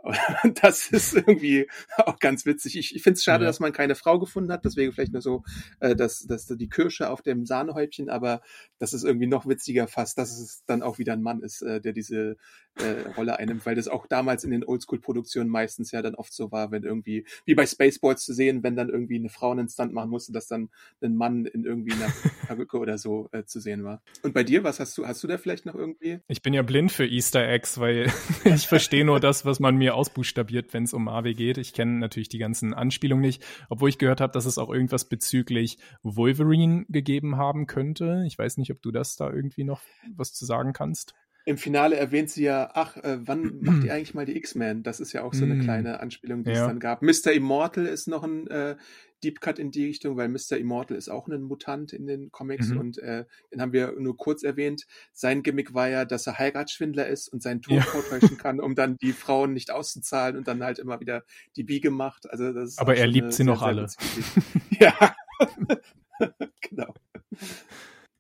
das ist irgendwie auch ganz witzig. Ich, ich finde es schade, ja. dass man keine Frau gefunden hat. Deswegen vielleicht nur so, äh, dass, dass die Kirsche auf dem Sahnehäubchen, aber das ist irgendwie noch witziger fast, dass es dann auch wieder ein Mann ist, äh, der diese äh, Rolle einnimmt, weil das auch damals in den Oldschool-Produktionen meistens ja dann oft so war, wenn irgendwie, wie bei Spaceballs zu sehen, wenn dann irgendwie eine Frau einen Stunt machen musste, dass dann ein Mann in irgendwie einer Perücke oder so äh, zu sehen war. Und bei dir, was hast du, hast du da vielleicht noch irgendwie? Ich bin ja blind für Easter Eggs, weil ich verstehe nur das, was man mir ausbuchstabiert, wenn es um Marvel geht. Ich kenne natürlich die ganzen Anspielungen nicht, obwohl ich gehört habe, dass es auch irgendwas bezüglich Wolverine gegeben haben könnte. Ich weiß nicht, ob du das da irgendwie noch was zu sagen kannst. Im Finale erwähnt sie ja, ach, äh, wann macht ihr eigentlich mal die X-Men? Das ist ja auch so eine mm. kleine Anspielung, die ja. es dann gab. Mr. Immortal ist noch ein äh, Deep Cut in die Richtung, weil Mr. Immortal ist auch ein Mutant in den Comics mhm. und äh, den haben wir nur kurz erwähnt. Sein Gimmick war ja, dass er Heiratsschwindler ist und seinen Tod ja. vortäuschen kann, um dann die Frauen nicht auszuzahlen und dann halt immer wieder die Biege macht. Also das Aber er liebt sie noch sehr, alle. ja, genau.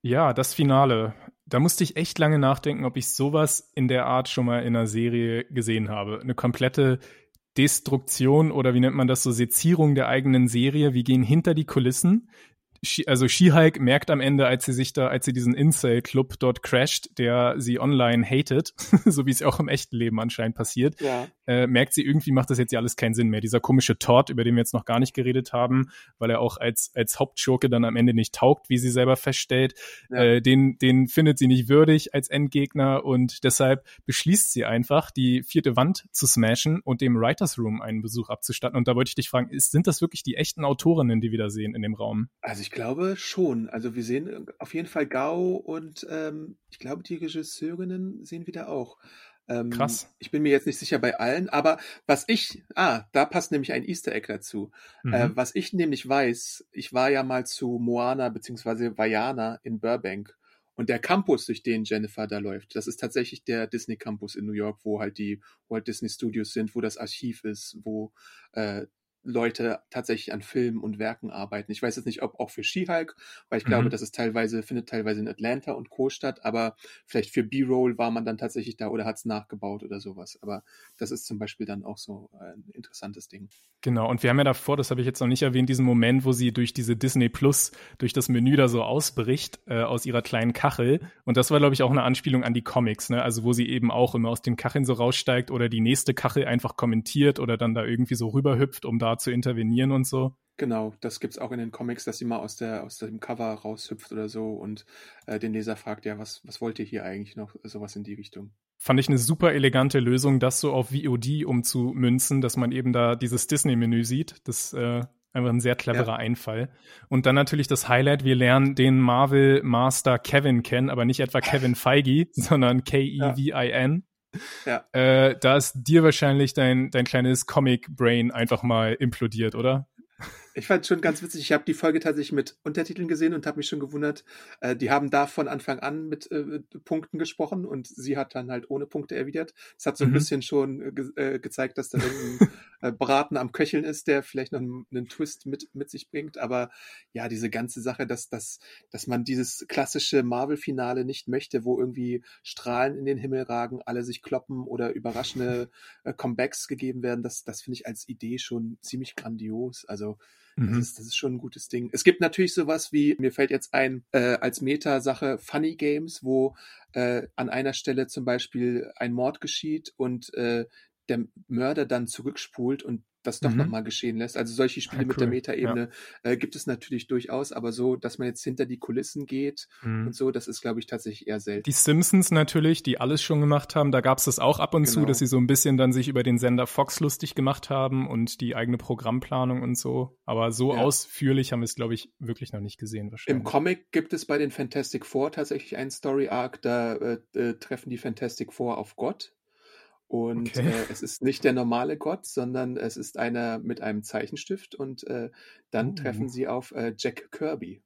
Ja, das Finale da musste ich echt lange nachdenken, ob ich sowas in der Art schon mal in einer Serie gesehen habe. Eine komplette Destruktion oder wie nennt man das so, Sezierung der eigenen Serie. Wir gehen hinter die Kulissen also She-Hulk merkt am Ende, als sie sich da, als sie diesen Incel-Club dort crasht, der sie online hatet, so wie es auch im echten Leben anscheinend passiert, ja. Äh, merkt sie irgendwie macht das jetzt ja alles keinen Sinn mehr. Dieser komische Tod, über den wir jetzt noch gar nicht geredet haben, weil er auch als, als Hauptschurke dann am Ende nicht taugt, wie sie selber feststellt, ja. äh, den, den findet sie nicht würdig als Endgegner und deshalb beschließt sie einfach, die vierte Wand zu smashen und dem Writers Room einen Besuch abzustatten. Und da wollte ich dich fragen, ist, sind das wirklich die echten Autorinnen, die wir da sehen in dem Raum? Also ich glaube schon. Also wir sehen äh, auf jeden Fall Gao und ähm, ich glaube, die Regisseurinnen sehen wir da auch. Ähm, Krass. Ich bin mir jetzt nicht sicher bei allen, aber was ich, ah, da passt nämlich ein Easter Egg dazu. Äh, mhm. Äh, was ich nämlich weiß, ich war ja mal zu Moana bzw. Vajana in Burbank und der Campus, durch den Jennifer da läuft, das ist tatsächlich der Disney Campus in New York, wo halt die Walt Disney Studios sind, wo das Archiv ist, wo äh, Leute tatsächlich an Filmen und Werken arbeiten. Ich weiß jetzt nicht, ob auch für She-Hulk, weil ich mhm. glaube, das ist teilweise, findet teilweise in Atlanta und Co. statt, aber vielleicht für B-Roll war man dann tatsächlich da oder hat es nachgebaut oder sowas. Aber das ist zum Beispiel dann auch so ein interessantes Ding. Genau, und wir haben ja davor, das habe ich jetzt noch nicht erwähnt, diesen Moment, wo sie durch diese Disney Plus, durch das Menü da so ausbricht äh, aus ihrer kleinen Kachel. Und das war, glaube ich, auch eine Anspielung an die Comics, ne? Also wo sie eben auch immer aus den Kacheln so raussteigt oder die nächste Kachel einfach kommentiert oder dann da irgendwie so rüberhüpft, um da zu intervenieren und so. Genau, das gibt es auch in den Comics, dass sie mal aus, der, aus dem Cover raushüpft oder so und äh, den Leser fragt, ja, was, was wollt ihr hier eigentlich noch? Sowas in die Richtung. Fand ich eine super elegante Lösung, das so auf VOD umzumünzen, dass man eben da dieses Disney-Menü sieht. Das äh, einfach ein sehr cleverer ja. Einfall. Und dann natürlich das Highlight, wir lernen den Marvel Master Kevin kennen, aber nicht etwa Kevin Feige, sondern K-E-V-I-N. Ja. Äh, da ist dir wahrscheinlich dein, dein kleines Comic-Brain einfach mal implodiert, oder? Ich fand schon ganz witzig. Ich habe die Folge tatsächlich mit Untertiteln gesehen und habe mich schon gewundert. Äh, die haben da von Anfang an mit äh, Punkten gesprochen und sie hat dann halt ohne Punkte erwidert. Das hat so ein mhm. bisschen schon ge äh, gezeigt, dass da irgendein äh, Braten am Köcheln ist, der vielleicht noch einen, einen, Twist mit, mit sich bringt. Aber ja, diese ganze Sache, dass, dass, dass man dieses klassische Marvel-Finale nicht möchte, wo irgendwie Strahlen in den Himmel ragen, alle sich kloppen oder überraschende äh, Comebacks gegeben werden, das, das finde ich als Idee schon ziemlich grandios. Also das, mhm. ist, das ist schon ein gutes Ding. Es gibt natürlich sowas wie, mir fällt jetzt ein, äh, als Meta-Sache Funny Games, wo äh, an einer Stelle zum Beispiel ein Mord geschieht und äh, der Mörder dann zurückspult und das doch mhm. nochmal geschehen lässt. Also solche Spiele ja, cool. mit der Metaebene ja. äh, gibt es natürlich durchaus, aber so, dass man jetzt hinter die Kulissen geht mhm. und so, das ist, glaube ich, tatsächlich eher selten. Die Simpsons natürlich, die alles schon gemacht haben, da gab es das auch ab und genau. zu, dass sie so ein bisschen dann sich über den Sender Fox lustig gemacht haben und die eigene Programmplanung und so. Aber so ja. ausführlich haben wir es, glaube ich, wirklich noch nicht gesehen wahrscheinlich. Im Comic gibt es bei den Fantastic Four tatsächlich einen Story Arc, da äh, äh, treffen die Fantastic Four auf Gott und okay. äh, es ist nicht der normale Gott, sondern es ist einer mit einem Zeichenstift und äh, dann oh. treffen sie auf äh, Jack Kirby.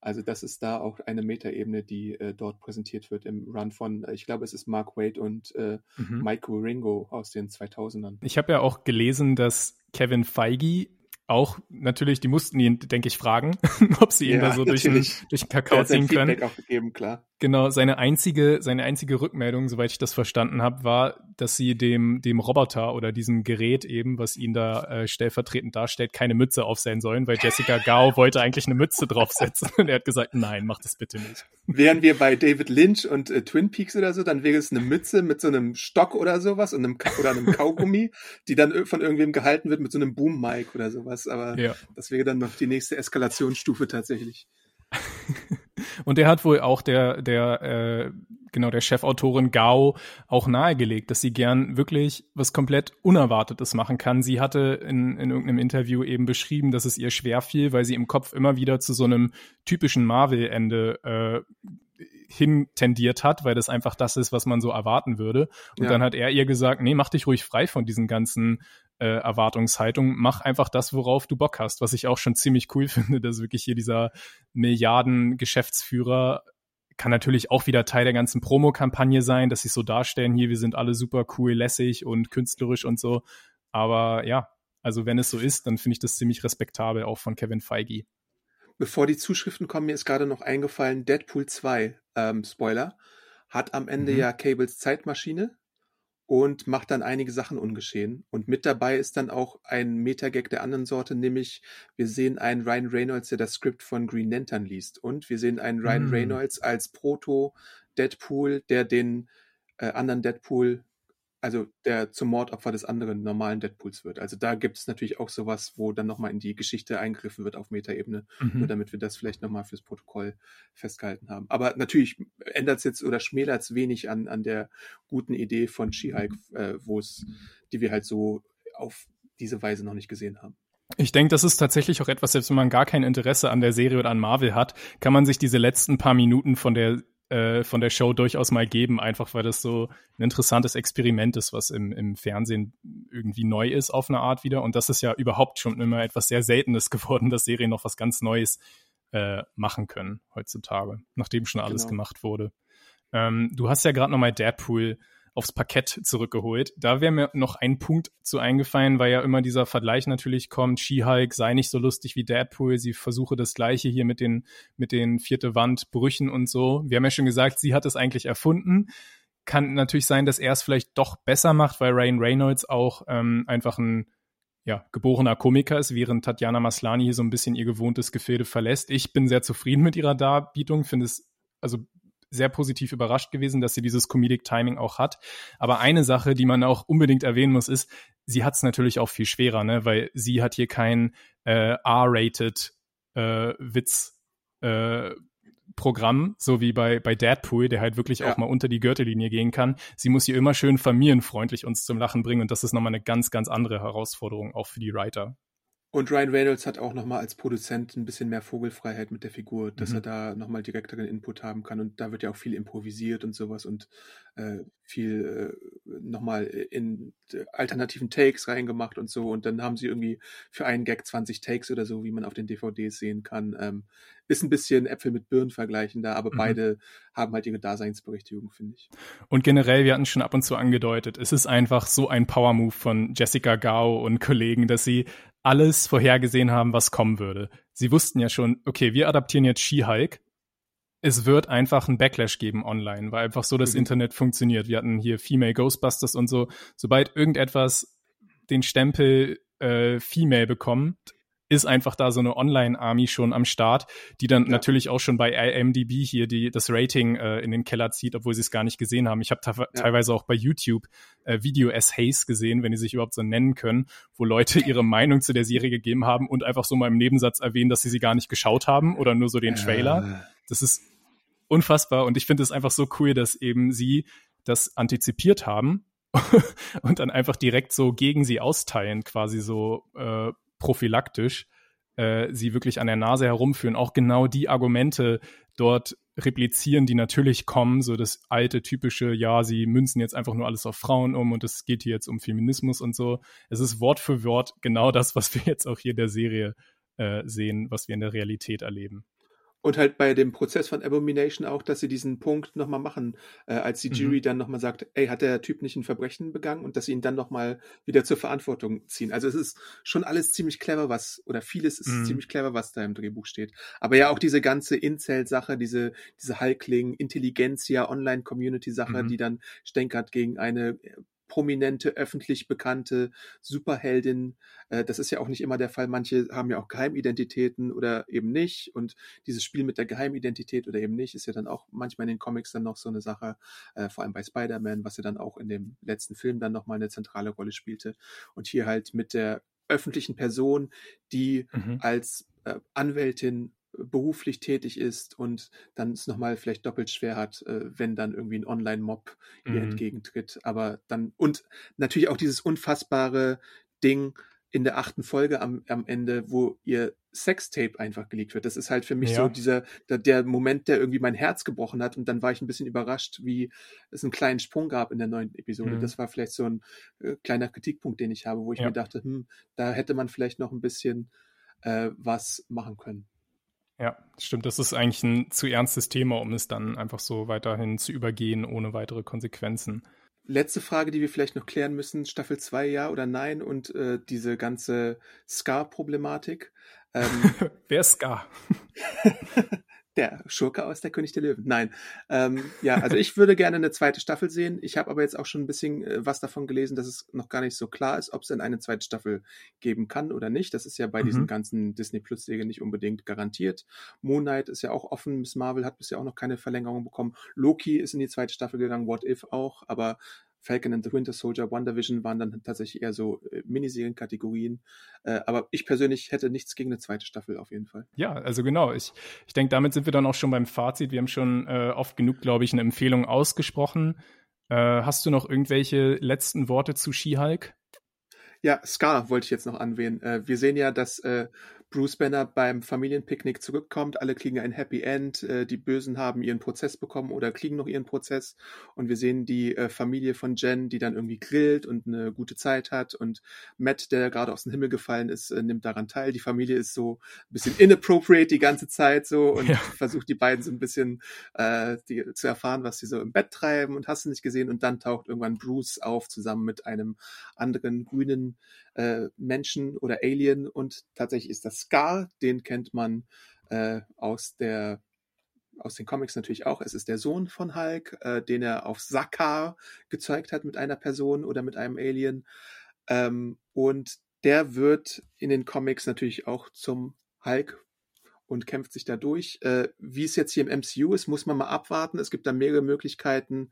Also das ist da auch eine Metaebene, die äh, dort präsentiert wird im Run von, äh, ich glaube, es ist Mark Wade und äh, mhm. Mike Wieringo aus den 2000ern. Ich habe ja auch gelesen, dass Kevin Feige auch natürlich, die mussten ihn, denke ich, fragen, ob sie ihn ja, da so durch den, durch den Kakao ziehen können. Feedback auch gegeben, klar. Genau, seine einzige, seine einzige Rückmeldung, soweit ich das verstanden habe, war, dass sie dem, dem Roboter oder diesem Gerät eben, was ihn da äh, stellvertretend darstellt, keine Mütze aufsehen sollen, weil Jessica Gao wollte eigentlich eine Mütze draufsetzen. Und er hat gesagt, nein, mach das bitte nicht. Wären wir bei David Lynch und äh, Twin Peaks oder so, dann wäre es eine Mütze mit so einem Stock oder sowas und einem, oder einem Kaugummi, die dann von irgendwem gehalten wird mit so einem Boom-Mic oder sowas. Aber ja. das wäre dann noch die nächste Eskalationsstufe tatsächlich. Und der hat wohl auch der, der, äh, genau, der Chefautorin Gao auch nahegelegt, dass sie gern wirklich was komplett Unerwartetes machen kann. Sie hatte in, in irgendeinem Interview eben beschrieben, dass es ihr schwer fiel, weil sie im Kopf immer wieder zu so einem typischen Marvel-Ende äh, hin tendiert hat, weil das einfach das ist, was man so erwarten würde. Und ja. dann hat er ihr gesagt, nee, mach dich ruhig frei von diesen ganzen äh, Erwartungshaltung, mach einfach das, worauf du Bock hast, was ich auch schon ziemlich cool finde, dass wirklich hier dieser Milliarden-Geschäftsführer kann natürlich auch wieder Teil der ganzen Promo-Kampagne sein, dass sie so darstellen, hier, wir sind alle super cool, lässig und künstlerisch und so. Aber ja, also wenn es so ist, dann finde ich das ziemlich respektabel, auch von Kevin Feige. Bevor die Zuschriften kommen, mir ist gerade noch eingefallen, Deadpool 2, ähm, Spoiler, hat am Ende mhm. ja Cables Zeitmaschine und macht dann einige Sachen ungeschehen. Und mit dabei ist dann auch ein Metagag der anderen Sorte, nämlich wir sehen einen Ryan Reynolds, der das Skript von Green Lantern liest. Und wir sehen einen Ryan mm. Reynolds als Proto-Deadpool, der den äh, anderen Deadpool also der zum Mordopfer des anderen normalen Deadpools wird. Also da gibt es natürlich auch sowas, wo dann nochmal in die Geschichte eingegriffen wird auf Metaebene, mhm. nur damit wir das vielleicht nochmal fürs Protokoll festgehalten haben. Aber natürlich ändert es jetzt oder schmälert es wenig an, an der guten Idee von She-Hulk, äh, wo es, die wir halt so auf diese Weise noch nicht gesehen haben. Ich denke, das ist tatsächlich auch etwas, selbst wenn man gar kein Interesse an der Serie oder an Marvel hat, kann man sich diese letzten paar Minuten von der äh, von der Show durchaus mal geben, einfach weil das so ein interessantes Experiment ist, was im, im Fernsehen irgendwie neu ist auf eine Art wieder. Und das ist ja überhaupt schon immer etwas sehr Seltenes geworden, dass Serien noch was ganz Neues äh, machen können heutzutage, nachdem schon alles genau. gemacht wurde. Ähm, du hast ja gerade nochmal Deadpool aufs Parkett zurückgeholt. Da wäre mir noch ein Punkt zu eingefallen, weil ja immer dieser Vergleich natürlich kommt, She-Hulk sei nicht so lustig wie Deadpool, sie versuche das gleiche hier mit den, mit den vierte Wandbrüchen und so. Wir haben ja schon gesagt, sie hat es eigentlich erfunden. Kann natürlich sein, dass er es vielleicht doch besser macht, weil Ryan Reynolds auch ähm, einfach ein ja, geborener Komiker ist, während Tatjana Maslani hier so ein bisschen ihr gewohntes Gefilde verlässt. Ich bin sehr zufrieden mit ihrer Darbietung, finde es also sehr positiv überrascht gewesen, dass sie dieses Comedic Timing auch hat. Aber eine Sache, die man auch unbedingt erwähnen muss, ist, sie hat es natürlich auch viel schwerer, ne? weil sie hat hier kein äh, R-rated äh, Witz äh, Programm, so wie bei, bei Deadpool, der halt wirklich ja. auch mal unter die Gürtellinie gehen kann. Sie muss hier immer schön familienfreundlich uns zum Lachen bringen und das ist nochmal eine ganz, ganz andere Herausforderung auch für die Writer. Und Ryan Reynolds hat auch nochmal als Produzent ein bisschen mehr Vogelfreiheit mit der Figur, dass mhm. er da nochmal direkteren Input haben kann. Und da wird ja auch viel improvisiert und sowas und äh, viel äh, nochmal in alternativen Takes reingemacht und so. Und dann haben sie irgendwie für einen Gag 20 Takes oder so, wie man auf den DVDs sehen kann. Ähm, ist ein bisschen Äpfel mit Birnen vergleichen da, aber mhm. beide haben halt ihre Daseinsberechtigung, finde ich. Und generell, wir hatten schon ab und zu angedeutet, es ist einfach so ein Power-Move von Jessica Gao und Kollegen, dass sie alles vorhergesehen haben, was kommen würde. Sie wussten ja schon, okay, wir adaptieren jetzt She-Hulk. Es wird einfach einen Backlash geben online, weil einfach so das mhm. Internet funktioniert. Wir hatten hier Female Ghostbusters und so. Sobald irgendetwas den Stempel äh, Female bekommt, ist einfach da so eine Online-Army schon am Start, die dann ja. natürlich auch schon bei IMDb hier die, das Rating äh, in den Keller zieht, obwohl sie es gar nicht gesehen haben. Ich habe ja. teilweise auch bei YouTube äh, Video-Essays gesehen, wenn die sich überhaupt so nennen können, wo Leute ihre Meinung zu der Serie gegeben haben und einfach so mal im Nebensatz erwähnen, dass sie sie gar nicht geschaut haben oder nur so den Trailer. Das ist unfassbar und ich finde es einfach so cool, dass eben sie das antizipiert haben und dann einfach direkt so gegen sie austeilen, quasi so äh, prophylaktisch äh, sie wirklich an der Nase herumführen, auch genau die Argumente dort replizieren, die natürlich kommen, so das alte typische, ja, sie münzen jetzt einfach nur alles auf Frauen um und es geht hier jetzt um Feminismus und so. Es ist Wort für Wort genau das, was wir jetzt auch hier in der Serie äh, sehen, was wir in der Realität erleben. Und halt bei dem Prozess von Abomination auch, dass sie diesen Punkt nochmal machen, äh, als die Jury mhm. dann nochmal sagt, ey, hat der Typ nicht ein Verbrechen begangen und dass sie ihn dann nochmal wieder zur Verantwortung ziehen. Also es ist schon alles ziemlich clever, was, oder vieles ist mhm. ziemlich clever, was da im Drehbuch steht. Aber ja auch diese ganze Incel-Sache, diese, diese Halkling, Intelligenzia, Online-Community-Sache, mhm. die dann stänkert gegen eine prominente, öffentlich bekannte Superheldin. Äh, das ist ja auch nicht immer der Fall. Manche haben ja auch Geheimidentitäten oder eben nicht. Und dieses Spiel mit der Geheimidentität oder eben nicht ist ja dann auch manchmal in den Comics dann noch so eine Sache, äh, vor allem bei Spider-Man, was ja dann auch in dem letzten Film dann nochmal eine zentrale Rolle spielte. Und hier halt mit der öffentlichen Person, die mhm. als äh, Anwältin beruflich tätig ist und dann es nochmal vielleicht doppelt schwer hat, äh, wenn dann irgendwie ein Online-Mob ihr mhm. entgegentritt. Aber dann, und natürlich auch dieses unfassbare Ding in der achten Folge am, am Ende, wo ihr Sextape einfach geleakt wird. Das ist halt für mich ja. so dieser, der, der, Moment, der irgendwie mein Herz gebrochen hat. Und dann war ich ein bisschen überrascht, wie es einen kleinen Sprung gab in der neuen Episode. Mhm. Das war vielleicht so ein äh, kleiner Kritikpunkt, den ich habe, wo ich ja. mir dachte, hm, da hätte man vielleicht noch ein bisschen äh, was machen können. Ja, stimmt. Das ist eigentlich ein zu ernstes Thema, um es dann einfach so weiterhin zu übergehen, ohne weitere Konsequenzen. Letzte Frage, die wir vielleicht noch klären müssen: Staffel 2 ja oder nein und äh, diese ganze Scar-Problematik. Ähm, Wer ist Scar? Der Schurke aus der König der Löwen. Nein. Ähm, ja, also ich würde gerne eine zweite Staffel sehen. Ich habe aber jetzt auch schon ein bisschen äh, was davon gelesen, dass es noch gar nicht so klar ist, ob es denn eine zweite Staffel geben kann oder nicht. Das ist ja bei mhm. diesen ganzen Disney Plus Serien nicht unbedingt garantiert. Moon Knight ist ja auch offen. Miss Marvel hat bisher auch noch keine Verlängerung bekommen. Loki ist in die zweite Staffel gegangen. What If auch. Aber Falcon and the Winter Soldier, WandaVision waren dann tatsächlich eher so äh, Miniserienkategorien. Äh, aber ich persönlich hätte nichts gegen eine zweite Staffel auf jeden Fall. Ja, also genau. Ich, ich denke, damit sind wir dann auch schon beim Fazit. Wir haben schon äh, oft genug, glaube ich, eine Empfehlung ausgesprochen. Äh, hast du noch irgendwelche letzten Worte zu She-Hulk? Ja, Scar wollte ich jetzt noch anwählen. Äh, wir sehen ja, dass äh, Bruce Banner beim Familienpicknick zurückkommt. Alle kriegen ein Happy End. Äh, die Bösen haben ihren Prozess bekommen oder kriegen noch ihren Prozess. Und wir sehen die äh, Familie von Jen, die dann irgendwie grillt und eine gute Zeit hat. Und Matt, der gerade aus dem Himmel gefallen ist, äh, nimmt daran teil. Die Familie ist so ein bisschen inappropriate die ganze Zeit so und ja. versucht die beiden so ein bisschen äh, die, zu erfahren, was sie so im Bett treiben und hast du nicht gesehen. Und dann taucht irgendwann Bruce auf zusammen mit einem anderen grünen äh, Menschen oder Alien und tatsächlich ist das Scar, den kennt man äh, aus der aus den Comics natürlich auch. Es ist der Sohn von Hulk, äh, den er auf Sakaar gezeugt hat mit einer Person oder mit einem Alien. Ähm, und der wird in den Comics natürlich auch zum Hulk und kämpft sich da durch. Äh, wie es jetzt hier im MCU ist, muss man mal abwarten. Es gibt da mehrere Möglichkeiten.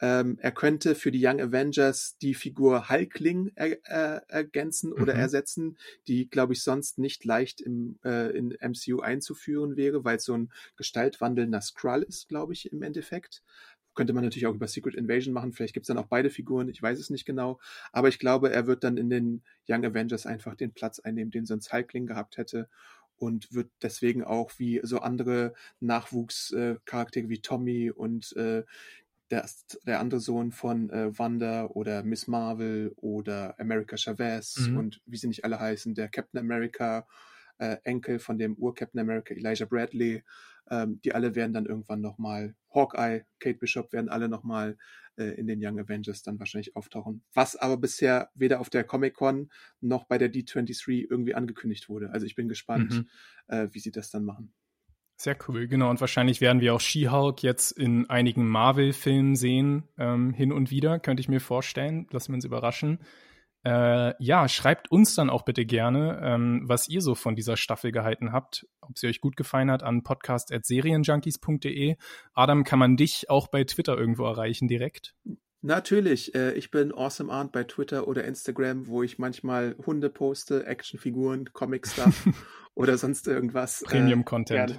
Ähm, er könnte für die Young Avengers die Figur Hulkling er, äh, ergänzen oder mhm. ersetzen, die, glaube ich, sonst nicht leicht im äh, in MCU einzuführen wäre, weil es so ein gestaltwandelnder Skrull ist, glaube ich, im Endeffekt. Könnte man natürlich auch über Secret Invasion machen. Vielleicht gibt es dann auch beide Figuren. Ich weiß es nicht genau. Aber ich glaube, er wird dann in den Young Avengers einfach den Platz einnehmen, den sonst Hulkling gehabt hätte und wird deswegen auch wie so andere Nachwuchscharaktere wie Tommy und äh, der, der andere Sohn von äh, Wanda oder Miss Marvel oder America Chavez mhm. und wie sie nicht alle heißen, der Captain America äh, Enkel von dem Ur-Captain America Elijah Bradley, ähm, die alle werden dann irgendwann nochmal, Hawkeye, Kate Bishop werden alle nochmal äh, in den Young Avengers dann wahrscheinlich auftauchen. Was aber bisher weder auf der Comic-Con noch bei der D23 irgendwie angekündigt wurde. Also ich bin gespannt, mhm. äh, wie sie das dann machen. Sehr cool, genau. Und wahrscheinlich werden wir auch She-Hulk jetzt in einigen Marvel-Filmen sehen, ähm, hin und wieder, könnte ich mir vorstellen. Lassen wir uns überraschen. Äh, ja, schreibt uns dann auch bitte gerne, ähm, was ihr so von dieser Staffel gehalten habt, ob sie euch gut gefallen hat, an podcast.serienjunkies.de. Adam, kann man dich auch bei Twitter irgendwo erreichen direkt? Natürlich, äh, ich bin Awesome Arndt bei Twitter oder Instagram, wo ich manchmal Hunde poste, Actionfiguren, Comic-Stuff oder sonst irgendwas. Premium-Content. Äh,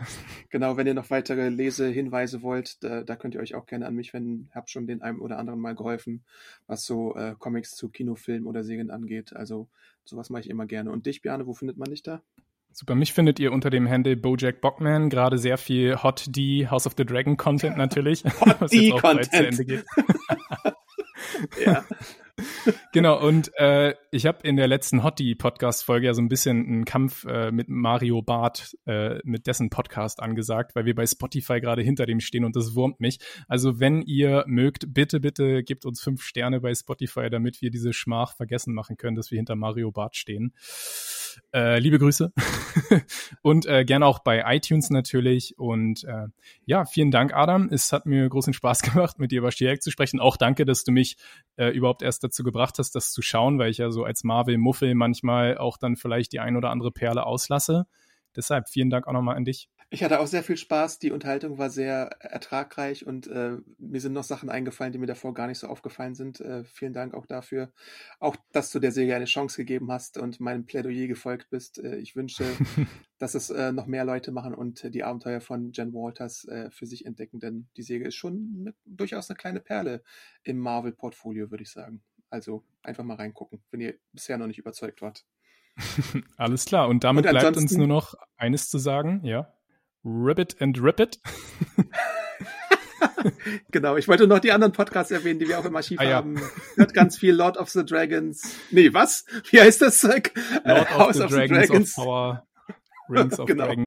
genau, wenn ihr noch weitere Lesehinweise wollt, da, da, könnt ihr euch auch gerne an mich wenden. Hab schon den einen oder anderen mal geholfen, was so äh, Comics zu Kinofilmen oder Serien angeht. Also sowas mache ich immer gerne. Und dich, Bjane, wo findet man dich da? Super, mich findet ihr unter dem Handle Bojack Bockman, gerade sehr viel Hot D, House of the Dragon Content natürlich. Hot D Content. ja. genau, und äh, ich habe in der letzten Hottie-Podcast-Folge ja so ein bisschen einen Kampf äh, mit Mario Barth, äh, mit dessen Podcast angesagt, weil wir bei Spotify gerade hinter dem stehen und das wurmt mich. Also wenn ihr mögt, bitte, bitte gebt uns fünf Sterne bei Spotify, damit wir diese Schmach vergessen machen können, dass wir hinter Mario Barth stehen. Äh, liebe Grüße. und äh, gerne auch bei iTunes natürlich. Und äh, ja, vielen Dank, Adam. Es hat mir großen Spaß gemacht, mit dir über Stierek zu sprechen. Auch danke, dass du mich äh, überhaupt erst dazu gebracht hast, das zu schauen, weil ich ja so als Marvel-Muffel manchmal auch dann vielleicht die ein oder andere Perle auslasse. Deshalb vielen Dank auch nochmal an dich. Ich hatte auch sehr viel Spaß. Die Unterhaltung war sehr ertragreich und äh, mir sind noch Sachen eingefallen, die mir davor gar nicht so aufgefallen sind. Äh, vielen Dank auch dafür. Auch, dass du der Serie eine Chance gegeben hast und meinem Plädoyer gefolgt bist. Äh, ich wünsche, dass es äh, noch mehr Leute machen und die Abenteuer von Jen Walters äh, für sich entdecken, denn die Serie ist schon eine, durchaus eine kleine Perle im Marvel-Portfolio, würde ich sagen. Also einfach mal reingucken, wenn ihr bisher noch nicht überzeugt wart. Alles klar. Und damit und bleibt uns nur noch eines zu sagen, ja. Ribbit and Ribbit. genau, ich wollte noch die anderen Podcasts erwähnen, die wir auch im Archiv ah, ja. haben. Hört ganz viel Lord of the Dragons. Nee, was? Wie heißt das Zeug? Lord of, the, of Dragons the Dragons. Of Power. Rings of genau. Dragon.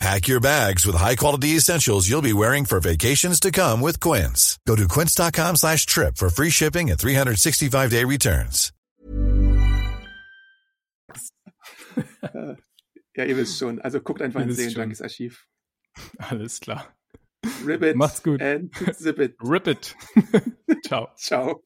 Pack your bags with high-quality essentials you'll be wearing for vacations to come with Quince. Go to quince.com slash trip for free shipping and 365-day returns. ja, ihr wisst schon. Also guckt einfach ins Serienjunkies Archiv. Alles klar. Ribbit. Macht's gut. And zip it. Rip it. Ciao. Ciao.